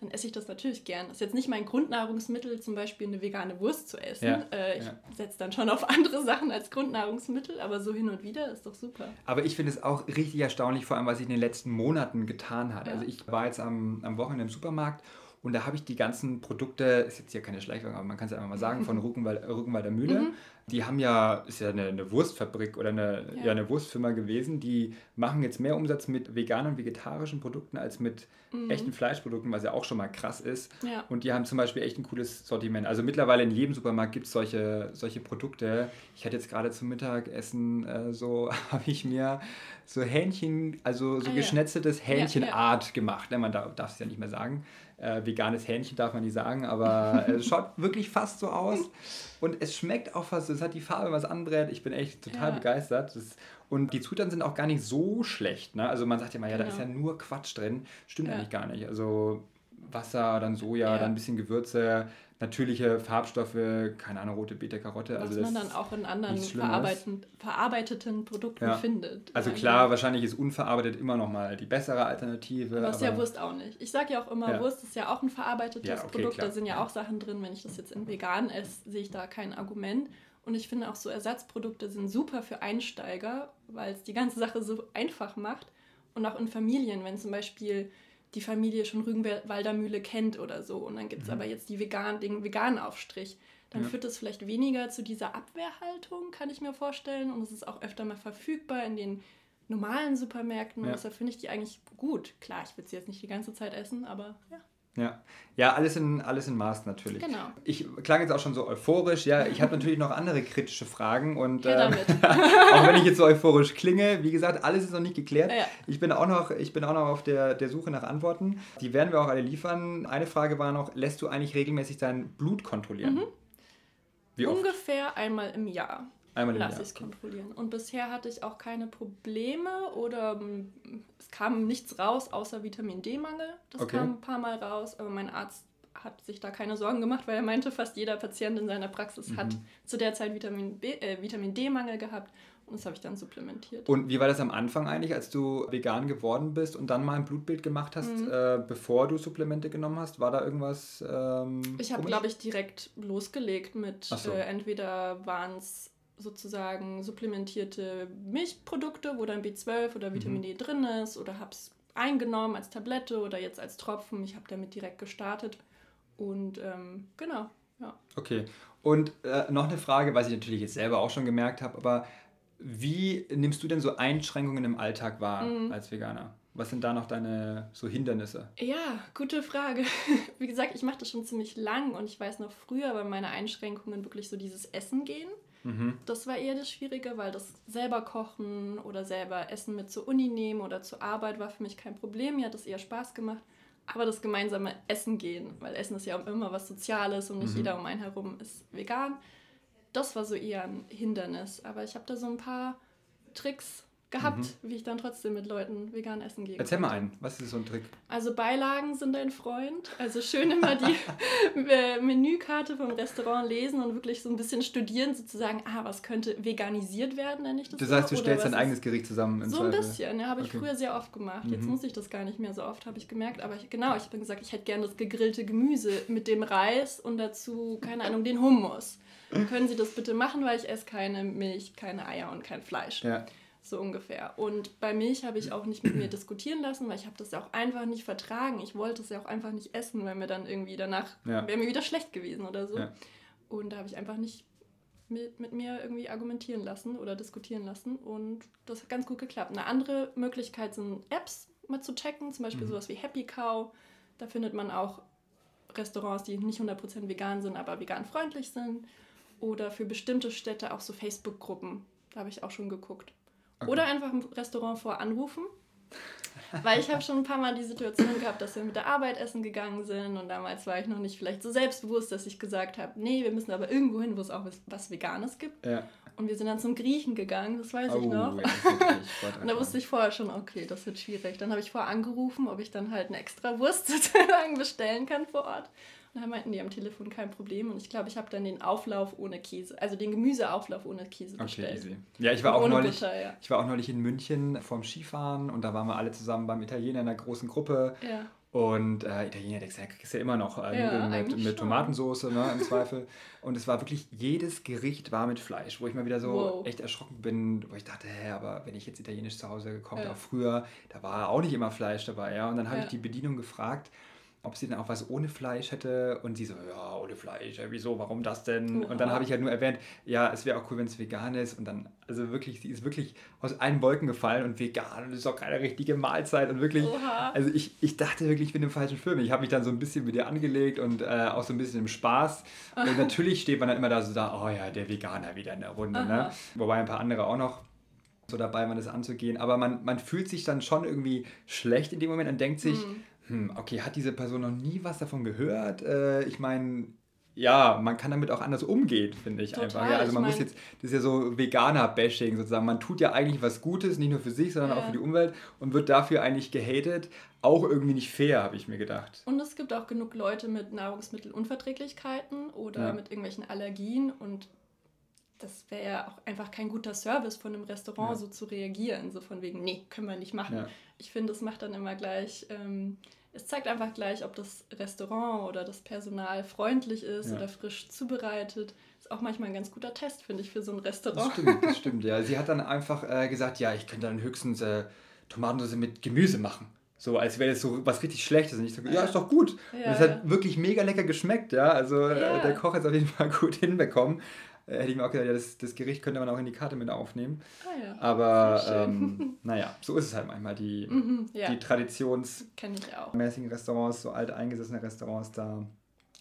dann esse ich das natürlich gern. Das ist jetzt nicht mein Grundnahrungsmittel, zum Beispiel eine vegane Wurst zu essen. Ja, äh, ich ja. setze dann schon auf andere Sachen als Grundnahrungsmittel, aber so hin und wieder ist doch super. Aber ich finde es auch richtig erstaunlich, vor allem was sich in den letzten Monaten getan hat. Ja. Also ich war jetzt am, am Wochenende im Supermarkt und da habe ich die ganzen Produkte, ist jetzt hier keine Schleichwerbung, aber man kann es ja einfach mal sagen, von Rückenwald, Rückenwalder Mühle. Mhm. Die haben ja, ist ja eine, eine Wurstfabrik oder eine, ja. ja. eine Wurstfirma gewesen, die machen jetzt mehr Umsatz mit veganen und vegetarischen Produkten als mit mhm. echten Fleischprodukten, was ja auch schon mal krass ist. Ja. Und die haben zum Beispiel echt ein cooles Sortiment. Also mittlerweile in jedem Supermarkt gibt es solche, solche Produkte. Ich hatte jetzt gerade zum Mittagessen äh, so, habe ich mir so Hähnchen, also so ah, geschnetzeltes Hähnchenart gemacht. Ne, man darf es ja nicht mehr sagen. Äh, veganes Hähnchen darf man nicht sagen, aber es schaut wirklich fast so aus. Und es schmeckt auch fast, es hat die Farbe, was anbrät. Ich bin echt total ja. begeistert. Das, und die Zutaten sind auch gar nicht so schlecht. Ne? Also man sagt ja mal, ja, genau. da ist ja nur Quatsch drin. Stimmt ja. eigentlich gar nicht. Also Wasser, dann Soja, ja. dann ein bisschen Gewürze, natürliche Farbstoffe, keine Ahnung, rote Beete, Karotte. Was also man dann auch in anderen verarbeiteten Produkten ja. findet. Also klar, wahrscheinlich ist unverarbeitet immer noch mal die bessere Alternative. Aber, aber ist ja Wurst auch nicht. Ich sage ja auch immer, ja. Wurst ist ja auch ein verarbeitetes ja, okay, Produkt. Klar. Da sind ja auch Sachen drin. Wenn ich das jetzt in vegan esse, sehe ich da kein Argument. Und ich finde auch so Ersatzprodukte sind super für Einsteiger, weil es die ganze Sache so einfach macht. Und auch in Familien, wenn zum Beispiel die Familie schon Rügenwalder Mühle kennt oder so. Und dann gibt es mhm. aber jetzt die vegan, den veganen Aufstrich. Dann ja. führt das vielleicht weniger zu dieser Abwehrhaltung, kann ich mir vorstellen. Und es ist auch öfter mal verfügbar in den normalen Supermärkten. Ja. Und deshalb finde ich die eigentlich gut. Klar, ich würde sie jetzt nicht die ganze Zeit essen, aber ja. Ja, ja alles, in, alles in Maß natürlich. Genau. Ich klang jetzt auch schon so euphorisch. Ja, ich habe natürlich noch andere kritische Fragen. Und äh, auch wenn ich jetzt so euphorisch klinge, wie gesagt, alles ist noch nicht geklärt. Ja. Ich, bin auch noch, ich bin auch noch auf der, der Suche nach Antworten. Die werden wir auch alle liefern. Eine Frage war noch, lässt du eigentlich regelmäßig dein Blut kontrollieren? Mhm. Wie oft? Ungefähr einmal im Jahr. Einmal im Lass ich es kontrollieren. Und bisher hatte ich auch keine Probleme oder hm, es kam nichts raus außer Vitamin D-Mangel. Das okay. kam ein paar Mal raus, aber mein Arzt hat sich da keine Sorgen gemacht, weil er meinte, fast jeder Patient in seiner Praxis mhm. hat zu der Zeit Vitamin, B, äh, Vitamin D-Mangel gehabt Und das habe ich dann supplementiert. Und wie war das am Anfang eigentlich, als du vegan geworden bist und dann mal ein Blutbild gemacht hast, mhm. äh, bevor du Supplemente genommen hast? War da irgendwas? Ähm, ich habe, glaube ich, direkt losgelegt mit so. äh, entweder waren es sozusagen supplementierte Milchprodukte, wo dann B12 oder Vitamin mhm. D drin ist, oder habe es eingenommen als Tablette oder jetzt als Tropfen. Ich habe damit direkt gestartet. Und ähm, genau, ja. Okay. Und äh, noch eine Frage, was ich natürlich jetzt selber auch schon gemerkt habe, aber wie nimmst du denn so Einschränkungen im Alltag wahr mhm. als Veganer? Was sind da noch deine so Hindernisse? Ja, gute Frage. Wie gesagt, ich mache das schon ziemlich lang und ich weiß noch früher bei meine Einschränkungen wirklich so dieses Essen gehen. Mhm. Das war eher das Schwierige, weil das selber kochen oder selber Essen mit zur Uni nehmen oder zur Arbeit war für mich kein Problem. Mir hat das eher Spaß gemacht. Aber das gemeinsame Essen gehen, weil Essen ist ja immer was Soziales und nicht mhm. jeder um einen herum ist vegan. Das war so eher ein Hindernis. Aber ich habe da so ein paar Tricks gehabt, mhm. wie ich dann trotzdem mit Leuten vegan essen gehe. Erzähl mal einen, was ist so ein Trick? Also Beilagen sind ein Freund. Also schön immer die Menükarte vom Restaurant lesen und wirklich so ein bisschen studieren, sozusagen, ah, was könnte veganisiert werden, nenne ich das. Das heißt, du stellst dein eigenes Gericht zusammen So Zweifel. ein bisschen, ja, habe ich okay. früher sehr oft gemacht. Jetzt mhm. muss ich das gar nicht mehr so oft, habe ich gemerkt. Aber ich, genau, ich habe gesagt, ich hätte gerne das gegrillte Gemüse mit dem Reis und dazu, keine Ahnung, den Hummus. Können Sie das bitte machen, weil ich esse keine Milch, keine Eier und kein Fleisch. Ja so ungefähr. Und bei Milch habe ich auch nicht mit mir diskutieren lassen, weil ich habe das ja auch einfach nicht vertragen. Ich wollte es ja auch einfach nicht essen, weil mir dann irgendwie danach ja. wäre mir wieder schlecht gewesen oder so. Ja. Und da habe ich einfach nicht mit, mit mir irgendwie argumentieren lassen oder diskutieren lassen. Und das hat ganz gut geklappt. Eine andere Möglichkeit sind Apps mal zu checken, zum Beispiel mhm. sowas wie Happy Cow. Da findet man auch Restaurants, die nicht 100% vegan sind, aber vegan freundlich sind. Oder für bestimmte Städte auch so Facebook-Gruppen. Da habe ich auch schon geguckt. Okay. Oder einfach im Restaurant vor anrufen. Weil ich habe schon ein paar Mal die Situation gehabt, dass wir mit der Arbeit essen gegangen sind und damals war ich noch nicht vielleicht so selbstbewusst, dass ich gesagt habe, nee, wir müssen aber irgendwo hin, wo es auch was, was Veganes gibt. Ja. Und wir sind dann zum Griechen gegangen, das weiß oh, ich noch. Ja, und da wusste ich vorher schon, okay, das wird schwierig. Dann habe ich vorher angerufen, ob ich dann halt eine extra Wurst sozusagen bestellen kann vor Ort. Dann meinten die am Telefon kein Problem. Und ich glaube, ich habe dann den Auflauf ohne Käse, also den Gemüseauflauf ohne Käse bestellt. Okay, easy. Ja, ich war, auch neulich, Butter, ja. ich war auch neulich in München vorm Skifahren und da waren wir alle zusammen beim Italiener in einer großen Gruppe. Ja. Und äh, Italiener, der kriegst ja immer noch äh, ja, mit, mit Tomatensauce, ne, im Zweifel. Und es war wirklich, jedes Gericht war mit Fleisch, wo ich mal wieder so wow. echt erschrocken bin, wo ich dachte, hä, aber wenn ich jetzt italienisch zu Hause gekocht habe, ja. auch früher, da war auch nicht immer Fleisch dabei, ja. Und dann habe ja. ich die Bedienung gefragt, ob sie dann auch was ohne Fleisch hätte. Und sie so, ja, ohne Fleisch, ja, wieso, warum das denn? Oha. Und dann habe ich halt nur erwähnt, ja, es wäre auch cool, wenn es vegan ist. Und dann, also wirklich, sie ist wirklich aus allen Wolken gefallen und vegan und es ist auch keine richtige Mahlzeit. Und wirklich, Oha. also ich, ich dachte wirklich, ich bin im falschen Film. Ich habe mich dann so ein bisschen mit ihr angelegt und äh, auch so ein bisschen im Spaß. Und natürlich steht man dann immer da so da, oh ja, der Veganer wieder in der Runde. Ne? Wobei ein paar andere auch noch so dabei waren, das anzugehen. Aber man, man fühlt sich dann schon irgendwie schlecht in dem Moment und denkt sich, mhm hm, okay, hat diese Person noch nie was davon gehört? Äh, ich meine, ja, man kann damit auch anders umgehen, finde ich Total, einfach. Ja, also man muss jetzt, das ist ja so Veganer-Bashing sozusagen. Man tut ja eigentlich was Gutes, nicht nur für sich, sondern ja. auch für die Umwelt und wird dafür eigentlich gehatet. Auch irgendwie nicht fair, habe ich mir gedacht. Und es gibt auch genug Leute mit Nahrungsmittelunverträglichkeiten oder ja. mit irgendwelchen Allergien und das wäre ja auch einfach kein guter Service von einem Restaurant, ja. so zu reagieren, so von wegen, nee, können wir nicht machen. Ja. Ich finde, es macht dann immer gleich, ähm, es zeigt einfach gleich, ob das Restaurant oder das Personal freundlich ist ja. oder frisch zubereitet. Ist auch manchmal ein ganz guter Test, finde ich, für so ein Restaurant. Das stimmt, das stimmt, ja. Sie hat dann einfach äh, gesagt, ja, ich könnte dann höchstens äh, Tomatensauce mit Gemüse machen. So, als wäre das so was richtig Schlechtes. Und ich so, ja, ist doch gut. Ja, und es hat wirklich mega lecker geschmeckt, ja. Also äh, der Koch hat es auf jeden Fall gut hinbekommen äh, hätte ich mir auch gedacht, ja, das, das Gericht könnte man auch in die Karte mit aufnehmen. Ah, ja. Aber ähm, naja, so ist es halt manchmal. Die, mhm, ja. die traditionsmäßigen Restaurants, so alt eingesessene Restaurants, da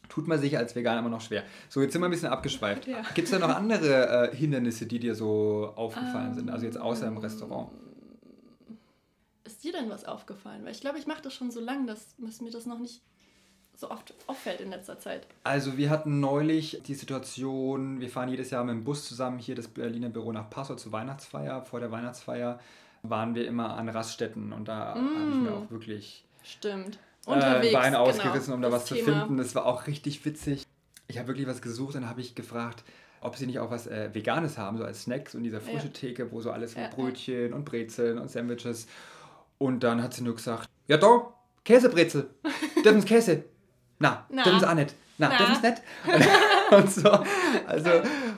tut man sich als Veganer immer noch schwer. So, jetzt sind wir ein bisschen abgeschweift. Ja. Gibt es da noch andere äh, Hindernisse, die dir so aufgefallen um, sind? Also jetzt außer im Restaurant? Ist dir denn was aufgefallen? Weil ich glaube, ich mache das schon so lange, dass, dass mir das noch nicht so oft auffällt in letzter Zeit? Also wir hatten neulich die Situation, wir fahren jedes Jahr mit dem Bus zusammen hier das Berliner Büro nach Passau zur Weihnachtsfeier. Vor der Weihnachtsfeier waren wir immer an Raststätten und da mm. habe ich mir auch wirklich Stimmt. Unterwegs, äh, Beine ausgerissen, genau, um da was Thema. zu finden. Das war auch richtig witzig. Ich habe wirklich was gesucht und habe ich gefragt, ob sie nicht auch was äh, Veganes haben, so als Snacks und dieser frische Ja. Theke, wo so alles mit ja. Brötchen und Brezeln und Sandwiches. Und dann hat sie nur gesagt, ja da, Käsebrezel, dürfen Sie Käse? Na, Na. dürfen Sie auch nicht. Na, Na. dürfen Sie nicht? und so, also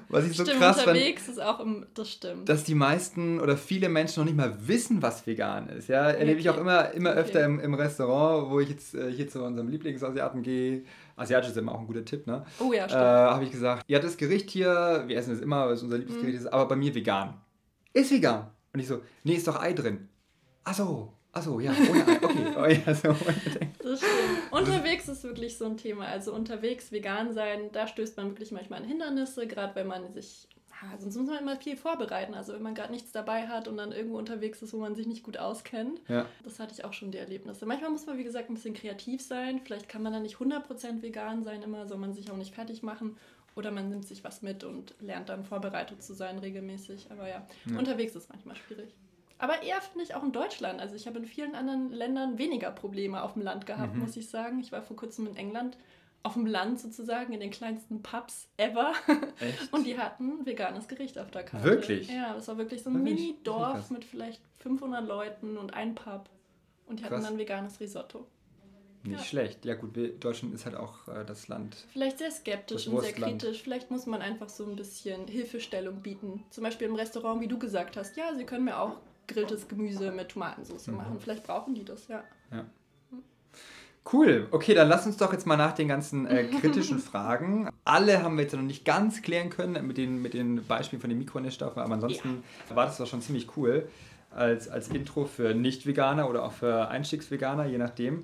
was ich so Stimmt, krass fand, ist auch im, das stimmt. dass die meisten oder viele Menschen noch nicht mal wissen, was vegan ist. Ja, erlebe ich auch Okay. immer, immer Okay. öfter im, im Restaurant, wo ich jetzt äh, hier zu unserem Lieblingsasiaten gehe. Asiatisch ist immer auch ein guter Tipp, ne? oh ja, Äh, stimmt. habe ich gesagt, ja, das Gericht hier, wir essen es immer, weil es unser Lieblingsgericht Mhm. ist, aber bei mir vegan. Ist vegan. Und ich so, nee, ist doch Ei drin. Ach so, ach so, ja, ohne Ei. Okay, oh, ja, so. Das stimmt. Unterwegs ist wirklich so ein Thema. Also unterwegs vegan sein, da stößt man wirklich manchmal an Hindernisse, gerade wenn man sich, ah, sonst muss man immer viel vorbereiten. Also wenn man gerade nichts dabei hat und dann irgendwo unterwegs ist, wo man sich nicht gut auskennt. ja. Das hatte ich auch schon die Erlebnisse. Manchmal muss man, wie gesagt, ein bisschen kreativ sein. Vielleicht kann man dann nicht 100% vegan sein immer, soll man sich auch nicht fertig machen. Oder man nimmt sich was mit und lernt dann vorbereitet zu sein regelmäßig. Aber ja, Ja. unterwegs ist manchmal schwierig. Aber eher finde ich auch in Deutschland. Also ich habe in vielen anderen Ländern weniger Probleme auf dem Land gehabt, Mhm. muss ich sagen. Ich war vor kurzem in England auf dem Land sozusagen, in den kleinsten Pubs ever. Echt? Und die hatten veganes Gericht auf der Karte. Wirklich? Ja, das war wirklich so ein Mini-Dorf mit vielleicht 500 Leuten und ein Pub. Und die hatten Krass. dann veganes Risotto. Nicht Ja. schlecht. Ja gut, Deutschland ist halt auch äh, das Land. Vielleicht sehr skeptisch und sehr kritisch. Vielleicht muss man einfach so ein bisschen Hilfestellung bieten. Zum Beispiel im Restaurant, wie du gesagt hast. Ja, sie können mir auch grilltes Gemüse mit Tomatensauce Mhm. machen. Vielleicht brauchen die das, ja. Cool. Okay, dann lass uns doch jetzt mal nach den ganzen äh, kritischen Fragen. Alle haben wir jetzt noch nicht ganz klären können mit den, mit den Beispielen von den Mikronährstoffen, aber ansonsten war das doch schon ziemlich cool als, als Intro für Nicht-Veganer oder auch für Einstiegsveganer, je nachdem.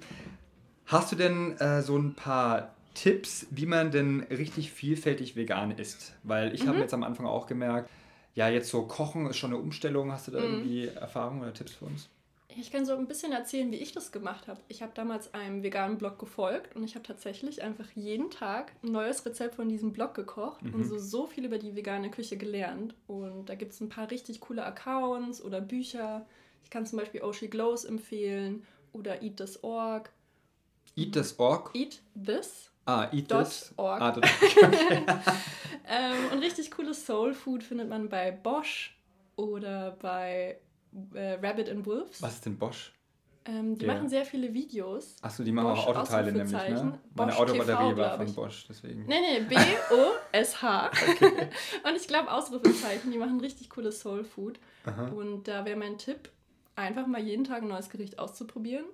Hast du denn äh, so ein paar Tipps, wie man denn richtig vielfältig vegan isst? Weil ich habe Mhm. jetzt am Anfang auch gemerkt, ja, jetzt so Kochen ist schon eine Umstellung. Hast du da Mhm. irgendwie Erfahrungen oder Tipps für uns? Ich kann so ein bisschen erzählen, wie ich das gemacht habe. Ich habe damals einem veganen Blog gefolgt und ich habe tatsächlich einfach jeden Tag ein neues Rezept von diesem Blog gekocht und Mhm. so, so viel über die vegane Küche gelernt. Und da gibt es ein paar richtig coole Accounts oder Bücher. Ich kann zum Beispiel Oshi Glows empfehlen oder Eat This.org. Eat this org. Eat This. Ah, eat this. org. Ah, dot Ähm, und richtig cooles Soul Food findet man bei Bosch oder bei äh, Rabbit and Wolves. Was ist denn Bosch? Ähm, die Ja. machen sehr viele Videos. Achso, die machen Bosch, auch Autoteile nämlich, ne? Meine Autobatterie war von. Bosch, deswegen. Nee, nee, B-O-S-H. Und ich glaube Ausrufezeichen, die machen richtig cooles Soul Food. Aha. Und da wäre mein Tipp, einfach mal jeden Tag ein neues Gericht auszuprobieren.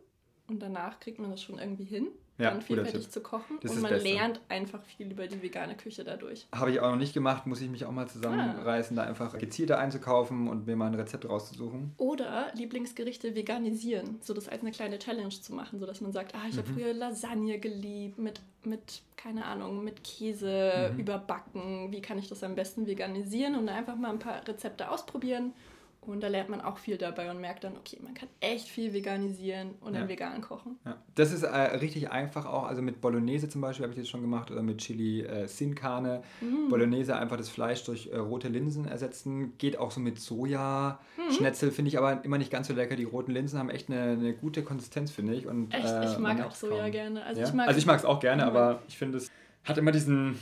Und danach kriegt man das schon irgendwie hin, Ja, dann vielfältig zu kochen. Das und man lernt einfach viel über die vegane Küche dadurch. Habe ich auch noch nicht gemacht, muss ich mich auch mal zusammenreißen, da einfach gezielter einzukaufen und mir mal ein Rezept rauszusuchen. Oder Lieblingsgerichte veganisieren, so das als eine kleine Challenge zu machen, sodass man sagt, ah, ich habe Mhm. früher Lasagne geliebt mit, mit, keine Ahnung, mit Käse Mhm. überbacken. Wie kann ich das am besten veganisieren? Und einfach mal ein paar Rezepte ausprobieren. Und da lernt man auch viel dabei und merkt dann, okay, man kann echt viel veganisieren und dann Ja. vegan kochen. Ja. Das ist äh, richtig einfach auch, also mit Bolognese zum Beispiel habe ich das schon gemacht oder mit Chili äh, Sin Carne. Mhm. Bolognese einfach das Fleisch durch äh, rote Linsen ersetzen. Geht auch so mit Soja. Mhm. Schnetzel finde ich aber immer nicht ganz so lecker. Die roten Linsen haben echt eine, eine gute Konsistenz, finde ich. Und, Echt, äh, ich mag auch Soja kaum. gerne. Also ja? ich mag also es auch gerne, aber ich finde es hat immer diesen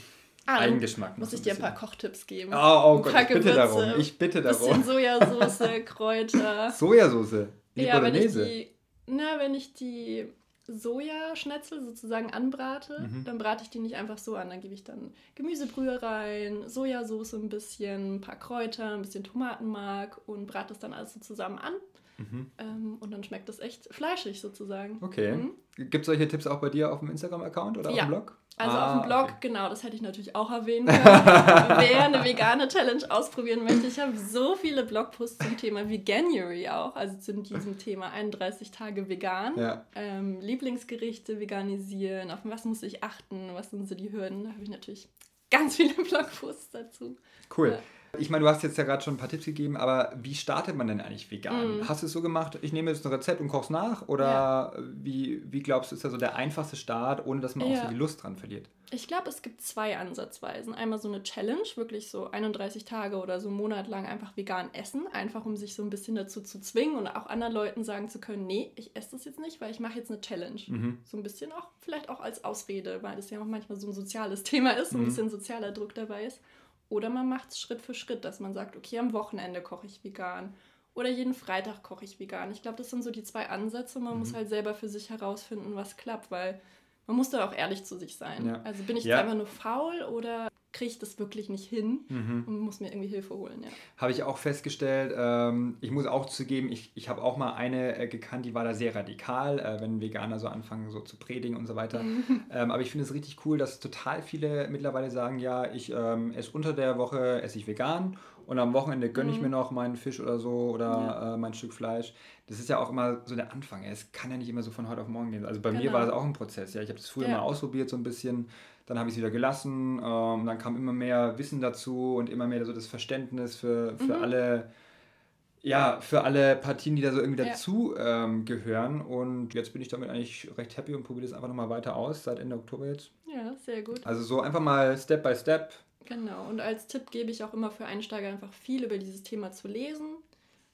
Ah, Eigengeschmack. Muss ich dir ein bisschen. paar Kochtipps geben. Oh, oh Ein Gott, ich bitte darum. Ich bitte Bisschen darum. Sojasauce, Kräuter. Sojasauce. Wie ja, wenn ich die, na, wenn ich die Sojaschnetzel sozusagen anbrate, Mhm. dann brate ich die nicht einfach so an. Dann gebe ich dann Gemüsebrühe rein, Sojasauce ein bisschen, ein paar Kräuter, ein bisschen Tomatenmark und brate das dann alles so zusammen an. Mhm. Ähm, und dann schmeckt das echt fleischig sozusagen. Okay. Mhm. Gibt es solche Tipps auch bei dir auf dem Instagram-Account oder Ja. auf dem Blog? Also Ah, auf dem Blog, okay. genau, das hätte ich natürlich auch erwähnen können. Wer eine vegane Challenge ausprobieren möchte, ich habe so viele Blogposts zum Thema Veganuary auch, also zu diesem Thema 31 Tage vegan. Ja. Ähm, Lieblingsgerichte veganisieren, auf was muss ich achten, was sind so die Hürden, da habe ich natürlich ganz viele Blogposts dazu. Cool. Ja. Ich meine, du hast jetzt ja gerade schon ein paar Tipps gegeben, aber wie startet man denn eigentlich vegan? Mhm. Hast du es so gemacht, ich nehme jetzt ein Rezept und koche es nach? Oder wie, wie glaubst du, ist da so der einfachste Start, ohne dass man auch Ja. so die Lust dran verliert? Ich glaube, es gibt zwei Ansatzweisen. Einmal so eine Challenge, wirklich so 31 Tage oder so einen Monat lang einfach vegan essen, einfach um sich so ein bisschen dazu zu zwingen und auch anderen Leuten sagen zu können, nee, ich esse das jetzt nicht, weil ich mache jetzt eine Challenge. Mhm. So ein bisschen auch, vielleicht auch als Ausrede, weil das ja auch manchmal so ein soziales Thema ist, so ein Mhm. bisschen sozialer Druck dabei ist. Oder man macht es Schritt für Schritt, dass man sagt, okay, am Wochenende koche ich vegan oder jeden Freitag koche ich vegan. Ich glaube, das sind so die zwei Ansätze. Man mhm. muss halt selber für sich herausfinden, was klappt, weil man muss da auch ehrlich zu sich sein. Ja. Also bin ich ja. jetzt einfach nur faul oder kriege ich das wirklich nicht hin mhm. und muss mir irgendwie Hilfe holen. Ja. Habe ich auch festgestellt. Ähm, ich muss auch zugeben, ich, ich habe auch mal eine äh, gekannt, die war da sehr radikal, äh, wenn Veganer so anfangen, so zu predigen und so weiter. Ähm, aber ich finde es richtig cool, dass total viele mittlerweile sagen, ja, ich ähm, esse unter der Woche, esse ich vegan und am Wochenende gönne ich mhm. mir noch meinen Fisch oder so oder ja. äh, mein Stück Fleisch. Das ist ja auch immer so der Anfang. Es kann ja nicht immer so von heute auf morgen gehen. Also bei genau. mir war es auch ein Prozess. Ja, ich habe das früher ja. mal ausprobiert so ein bisschen dann habe ich es wieder gelassen. Ähm, dann kam immer mehr Wissen dazu und immer mehr so das Verständnis für, für mhm. alle ja, für alle Partien, die da so irgendwie ja. dazu ähm, gehören. Und jetzt bin ich damit eigentlich recht happy und probiere das einfach nochmal weiter aus, seit Ende Oktober jetzt. Ja, sehr gut. Also so einfach mal Step by Step. Genau, und als Tipp gebe ich auch immer für Einsteiger einfach viel über dieses Thema zu lesen.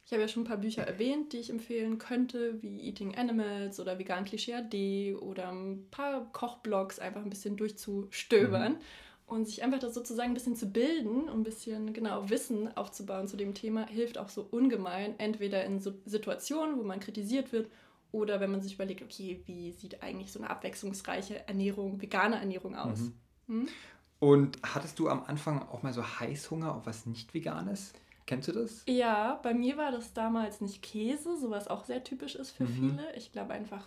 Ich habe ja schon ein paar Bücher erwähnt, die ich empfehlen könnte, wie Eating Animals oder Vegan Klischee AD oder ein paar Kochblogs einfach ein bisschen durchzustöbern mhm. und sich einfach das sozusagen ein bisschen zu bilden und ein bisschen genau Wissen aufzubauen zu dem Thema, hilft auch so ungemein, entweder in so Situationen, wo man kritisiert wird oder wenn man sich überlegt, okay, wie sieht eigentlich so eine abwechslungsreiche Ernährung, vegane Ernährung aus? Mhm. Hm? Und hattest du am Anfang auch mal so Heißhunger auf was nicht veganes? Kennst du das? Ja, bei mir war das damals nicht Käse, so was auch sehr typisch ist für mhm. viele. Ich glaube einfach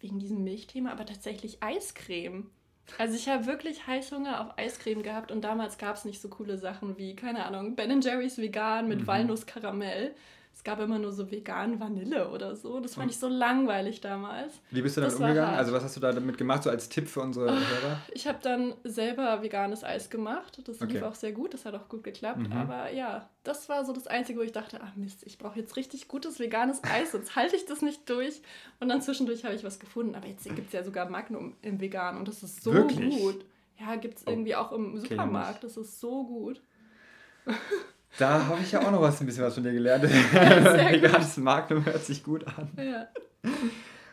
wegen diesem Milchthema, aber tatsächlich Eiscreme. Also ich habe wirklich Heißhunger auf Eiscreme gehabt und damals gab es nicht so coole Sachen wie, keine Ahnung, Ben Jerry's vegan mit mhm. Walnusskaramell es gab immer nur so vegan Vanille oder so. Das fand ich so langweilig damals. Wie bist du damit umgegangen? Also was hast du da damit gemacht, so als Tipp für unsere Hörer? Ich habe dann selber veganes Eis gemacht. Das okay. lief auch sehr gut, das hat auch gut geklappt. Mhm. Aber ja, das war so das Einzige, wo ich dachte, ach Mist, ich brauche jetzt richtig gutes veganes Eis, sonst halte ich das nicht durch. Und dann zwischendurch habe ich was gefunden. Aber jetzt gibt es ja sogar Magnum im Vegan und das ist so Wirklich? gut. Ja, gibt es oh. irgendwie auch im Supermarkt. Das ist so gut. Da habe ich ja auch noch was, ein bisschen was von dir gelernt. Veganes Magnum hört sich gut an. Ja.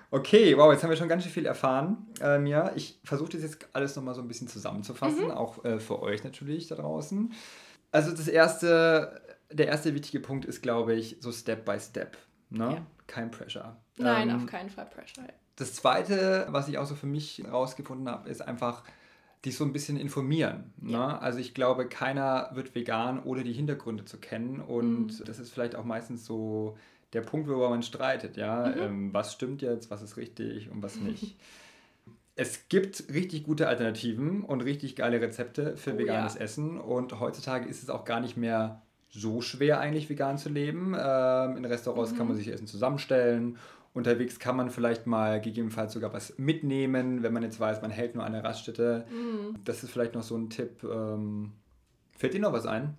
Okay, wow, jetzt haben wir schon ganz schön viel erfahren, äh, Mia. Ich versuche das jetzt alles nochmal so ein bisschen zusammenzufassen, mhm. auch äh, für euch natürlich da draußen. Also das erste, der erste wichtige Punkt ist, glaube ich, so Step by Step. Ne? Ja. Kein Pressure. Nein, ähm, auf keinen Fall Pressure. Das zweite, was ich auch so für mich rausgefunden habe, ist einfach dich so ein bisschen informieren. Ne? Ja. Also ich glaube, keiner wird vegan, ohne die Hintergründe zu kennen. Und mhm. das ist vielleicht auch meistens so der Punkt, worüber man streitet. Ja? Mhm. Ähm, was stimmt jetzt, was ist richtig und was nicht. es gibt richtig gute Alternativen und richtig geile Rezepte für oh, veganes ja. Essen. Und heutzutage ist es auch gar nicht mehr so schwer, eigentlich vegan zu leben. Ähm, in Restaurants mhm. kann man sich Essen zusammenstellen Unterwegs kann man vielleicht mal gegebenenfalls sogar was mitnehmen, wenn man jetzt weiß, man hält nur eine Raststätte. Mm. Das ist vielleicht noch so ein Tipp. Ähm, fällt dir noch was ein?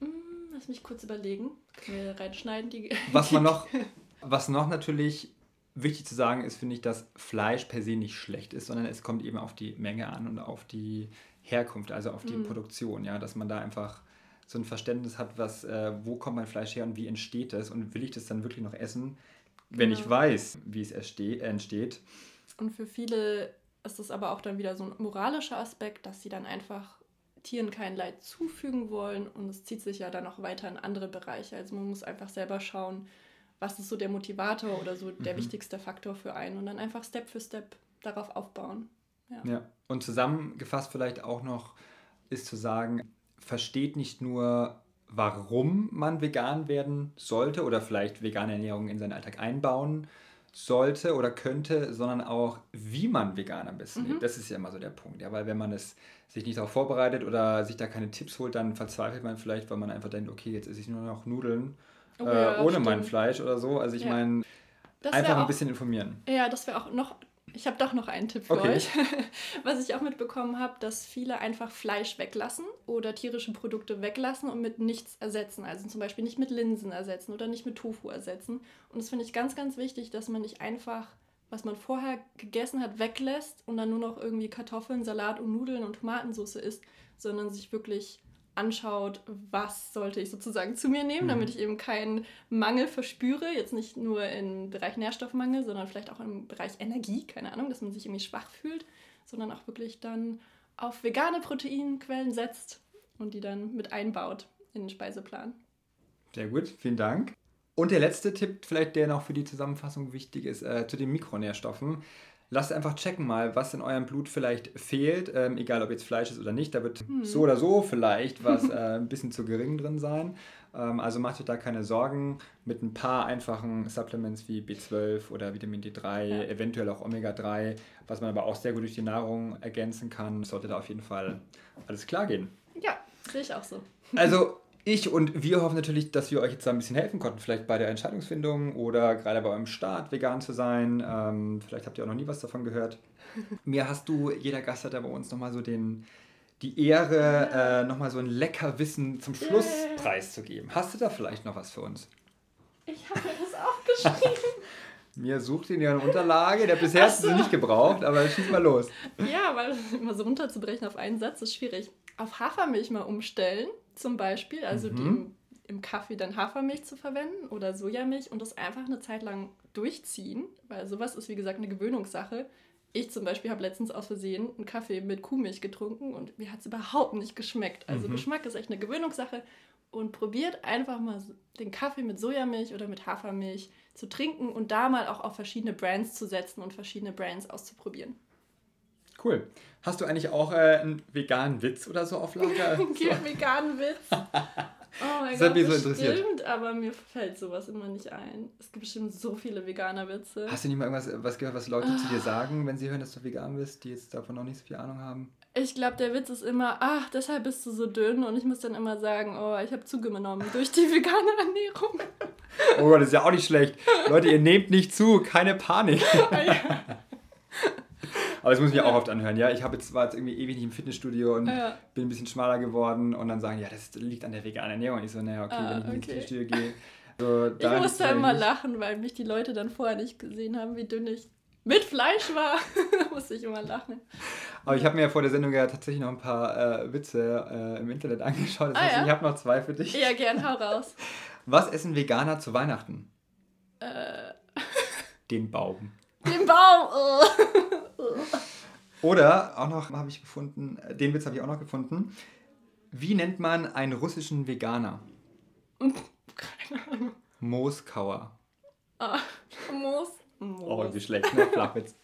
Mm, lass mich kurz überlegen. Können wir reinschneiden? Die was man noch, was noch natürlich wichtig zu sagen ist, finde ich, dass Fleisch per se nicht schlecht ist, sondern es kommt eben auf die Menge an und auf die Herkunft, also auf die mm. Produktion, ja, dass man da einfach so ein Verständnis hat, was, äh, wo kommt mein Fleisch her und wie entsteht es und will ich das dann wirklich noch essen? Wenn genau. ich weiß, wie es entsteht. Und für viele ist es aber auch dann wieder so ein moralischer Aspekt, dass sie dann einfach Tieren kein Leid zufügen wollen und es zieht sich ja dann auch weiter in andere Bereiche. Also man muss einfach selber schauen, was ist so der Motivator oder so der mhm. wichtigste Faktor für einen und dann einfach Step für Step darauf aufbauen. Ja. ja. Und zusammengefasst vielleicht auch noch ist zu sagen, versteht nicht nur warum man vegan werden sollte oder vielleicht vegane Ernährung in seinen Alltag einbauen sollte oder könnte, sondern auch, wie man vegan am besten mhm. lebt. Das ist ja immer so der Punkt. Ja, weil wenn man es sich nicht darauf vorbereitet oder sich da keine Tipps holt, dann verzweifelt man vielleicht, weil man einfach denkt, okay, jetzt esse ich nur noch Nudeln oh, äh, ja, ohne stimmt. mein Fleisch oder so. Also ich ja. meine, einfach ein bisschen informieren. Ja, das wäre auch noch ich habe doch noch einen Tipp für okay. euch. Was ich auch mitbekommen habe, dass viele einfach Fleisch weglassen oder tierische Produkte weglassen und mit nichts ersetzen. Also zum Beispiel nicht mit Linsen ersetzen oder nicht mit Tofu ersetzen. Und das finde ich ganz, ganz wichtig, dass man nicht einfach, was man vorher gegessen hat, weglässt und dann nur noch irgendwie Kartoffeln, Salat und Nudeln und Tomatensauce isst, sondern sich wirklich anschaut, was sollte ich sozusagen zu mir nehmen, mhm. damit ich eben keinen Mangel verspüre. Jetzt nicht nur im Bereich Nährstoffmangel, sondern vielleicht auch im Bereich Energie, keine Ahnung, dass man sich irgendwie schwach fühlt, sondern auch wirklich dann auf vegane Proteinquellen setzt und die dann mit einbaut in den Speiseplan. Sehr gut, vielen Dank. Und der letzte Tipp, vielleicht der noch für die Zusammenfassung wichtig ist, äh, zu den Mikronährstoffen. Lasst einfach checken mal, was in eurem Blut vielleicht fehlt, ähm, egal ob jetzt Fleisch ist oder nicht. Da wird hm. so oder so vielleicht was äh, ein bisschen zu gering drin sein. Ähm, also macht euch da keine Sorgen. Mit ein paar einfachen Supplements wie B12 oder Vitamin D3, ja. eventuell auch Omega-3, was man aber auch sehr gut durch die Nahrung ergänzen kann, sollte da auf jeden Fall alles klar gehen. Ja, sehe ich auch so. Also ich und wir hoffen natürlich, dass wir euch jetzt da ein bisschen helfen konnten, vielleicht bei der Entscheidungsfindung oder gerade bei eurem Start vegan zu sein. Ähm, vielleicht habt ihr auch noch nie was davon gehört. Mir hast du, jeder Gast hat ja bei uns nochmal so den, die Ehre, yeah. äh, nochmal so ein Leckerwissen zum Schluss yeah. preiszugeben. Hast du da vielleicht noch was für uns? Ich habe mir das aufgeschrieben. Mir sucht in ihrer Unterlage, der bisher hast du sie nicht gebraucht, aber schieß mal los. Ja, weil immer so runterzubrechen auf einen Satz ist schwierig. Auf Hafermilch mal umstellen zum Beispiel, also mhm. die im, im Kaffee dann Hafermilch zu verwenden oder Sojamilch und das einfach eine Zeit lang durchziehen, weil sowas ist wie gesagt eine Gewöhnungssache. Ich zum Beispiel habe letztens aus Versehen einen Kaffee mit Kuhmilch getrunken und mir hat es überhaupt nicht geschmeckt. Also mhm. Geschmack ist echt eine Gewöhnungssache und probiert einfach mal den Kaffee mit Sojamilch oder mit Hafermilch zu trinken und da mal auch auf verschiedene Brands zu setzen und verschiedene Brands auszuprobieren. Cool. Hast du eigentlich auch äh, einen veganen Witz oder so auf Lager? so. veganen Witz? Oh mein das Gott, so interessiert. stimmt, aber mir fällt sowas immer nicht ein. Es gibt bestimmt so viele veganer Witze. Hast du nicht mal irgendwas was gehört, was Leute zu dir ah. sagen, wenn sie hören, dass du vegan bist, die jetzt davon noch nicht so viel Ahnung haben? Ich glaube, der Witz ist immer, ach, deshalb bist du so dünn und ich muss dann immer sagen, oh, ich habe zugenommen durch die vegane Ernährung. Oh Gott, das ist ja auch nicht schlecht. Leute, ihr nehmt nicht zu, keine Panik. ja. Aber das muss ich mir auch oft anhören. Ja, ich habe jetzt, war jetzt irgendwie ewig nicht im Fitnessstudio und ja. bin ein bisschen schmaler geworden und dann sagen, ja, das liegt an der veganen Ernährung. Und ich so, naja, okay, ah, wenn ich okay. ins Fitnessstudio gehe. So, ich musste immer lachen, weil mich die Leute dann vorher nicht gesehen haben, wie dünn ich mit Fleisch war. musste ich immer lachen. Aber ich habe mir ja vor der Sendung ja tatsächlich noch ein paar äh, Witze äh, im Internet angeschaut. Das ah, heißt, ja? ich habe noch zwei für dich. Ja, gern, hau raus. Was essen Veganer zu Weihnachten? Äh. Den Baum. Den Baum! Oh. Oder auch noch habe ich gefunden, den Witz habe ich auch noch gefunden. Wie nennt man einen russischen Veganer? Keine Ahnung. Mooskauer. Ah, Moos. Moos. Oh, wie schlecht, ne? Flachwitz.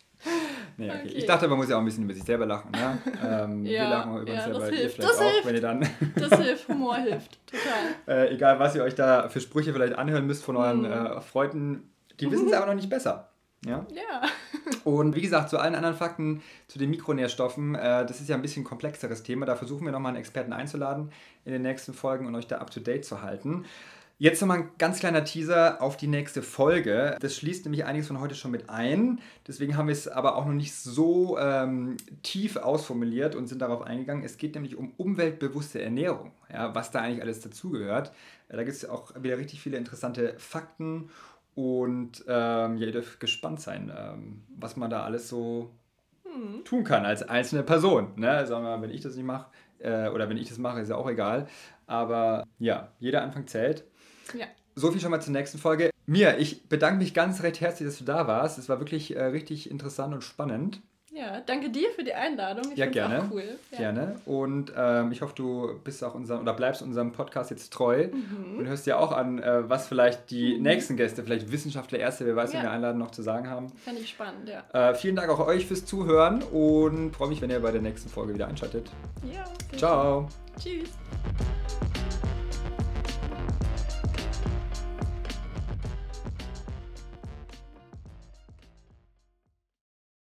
Nee, okay. okay. Ich dachte, man muss ja auch ein bisschen über sich selber lachen. Ne? Ähm, ja, wir lachen über ja, uns selber. Das hilft. Das auch, hilft. Wenn ihr dann das hilft. Humor hilft. Total. Äh, egal, was ihr euch da für Sprüche vielleicht anhören müsst von euren mhm. äh, Freunden, die wissen es aber noch nicht besser. Ja. ja. Und wie gesagt, zu allen anderen Fakten zu den Mikronährstoffen, äh, das ist ja ein bisschen komplexeres Thema. Da versuchen wir nochmal einen Experten einzuladen in den nächsten Folgen und euch da up to date zu halten. Jetzt nochmal ein ganz kleiner Teaser auf die nächste Folge. Das schließt nämlich einiges von heute schon mit ein. Deswegen haben wir es aber auch noch nicht so ähm, tief ausformuliert und sind darauf eingegangen. Es geht nämlich um umweltbewusste Ernährung, ja, was da eigentlich alles dazugehört. Äh, da gibt es auch wieder richtig viele interessante Fakten und ähm, ja, ihr dürft gespannt sein, ähm, was man da alles so hm. tun kann als einzelne Person. Ne? Sagen wir mal, wenn ich das nicht mache, äh, oder wenn ich das mache, ist ja auch egal. Aber ja, jeder Anfang zählt. Ja. So viel schon mal zur nächsten Folge. Mir, ich bedanke mich ganz recht herzlich, dass du da warst. Es war wirklich äh, richtig interessant und spannend. Ja, danke dir für die Einladung. Ich ja, gerne. Auch cool. Ja. Gerne. Und ähm, ich hoffe, du bist auch unserem oder bleibst unserem Podcast jetzt treu mhm. und hörst dir auch an, äh, was vielleicht die mhm. nächsten Gäste, vielleicht Wissenschaftler, Erste, wer weiß, ja. wenn wir einladen, noch zu sagen haben. Fände ich spannend, ja. Äh, vielen Dank auch euch fürs Zuhören und freue mich, wenn ihr bei der nächsten Folge wieder einschaltet. Ja. Ciao. Tschüss.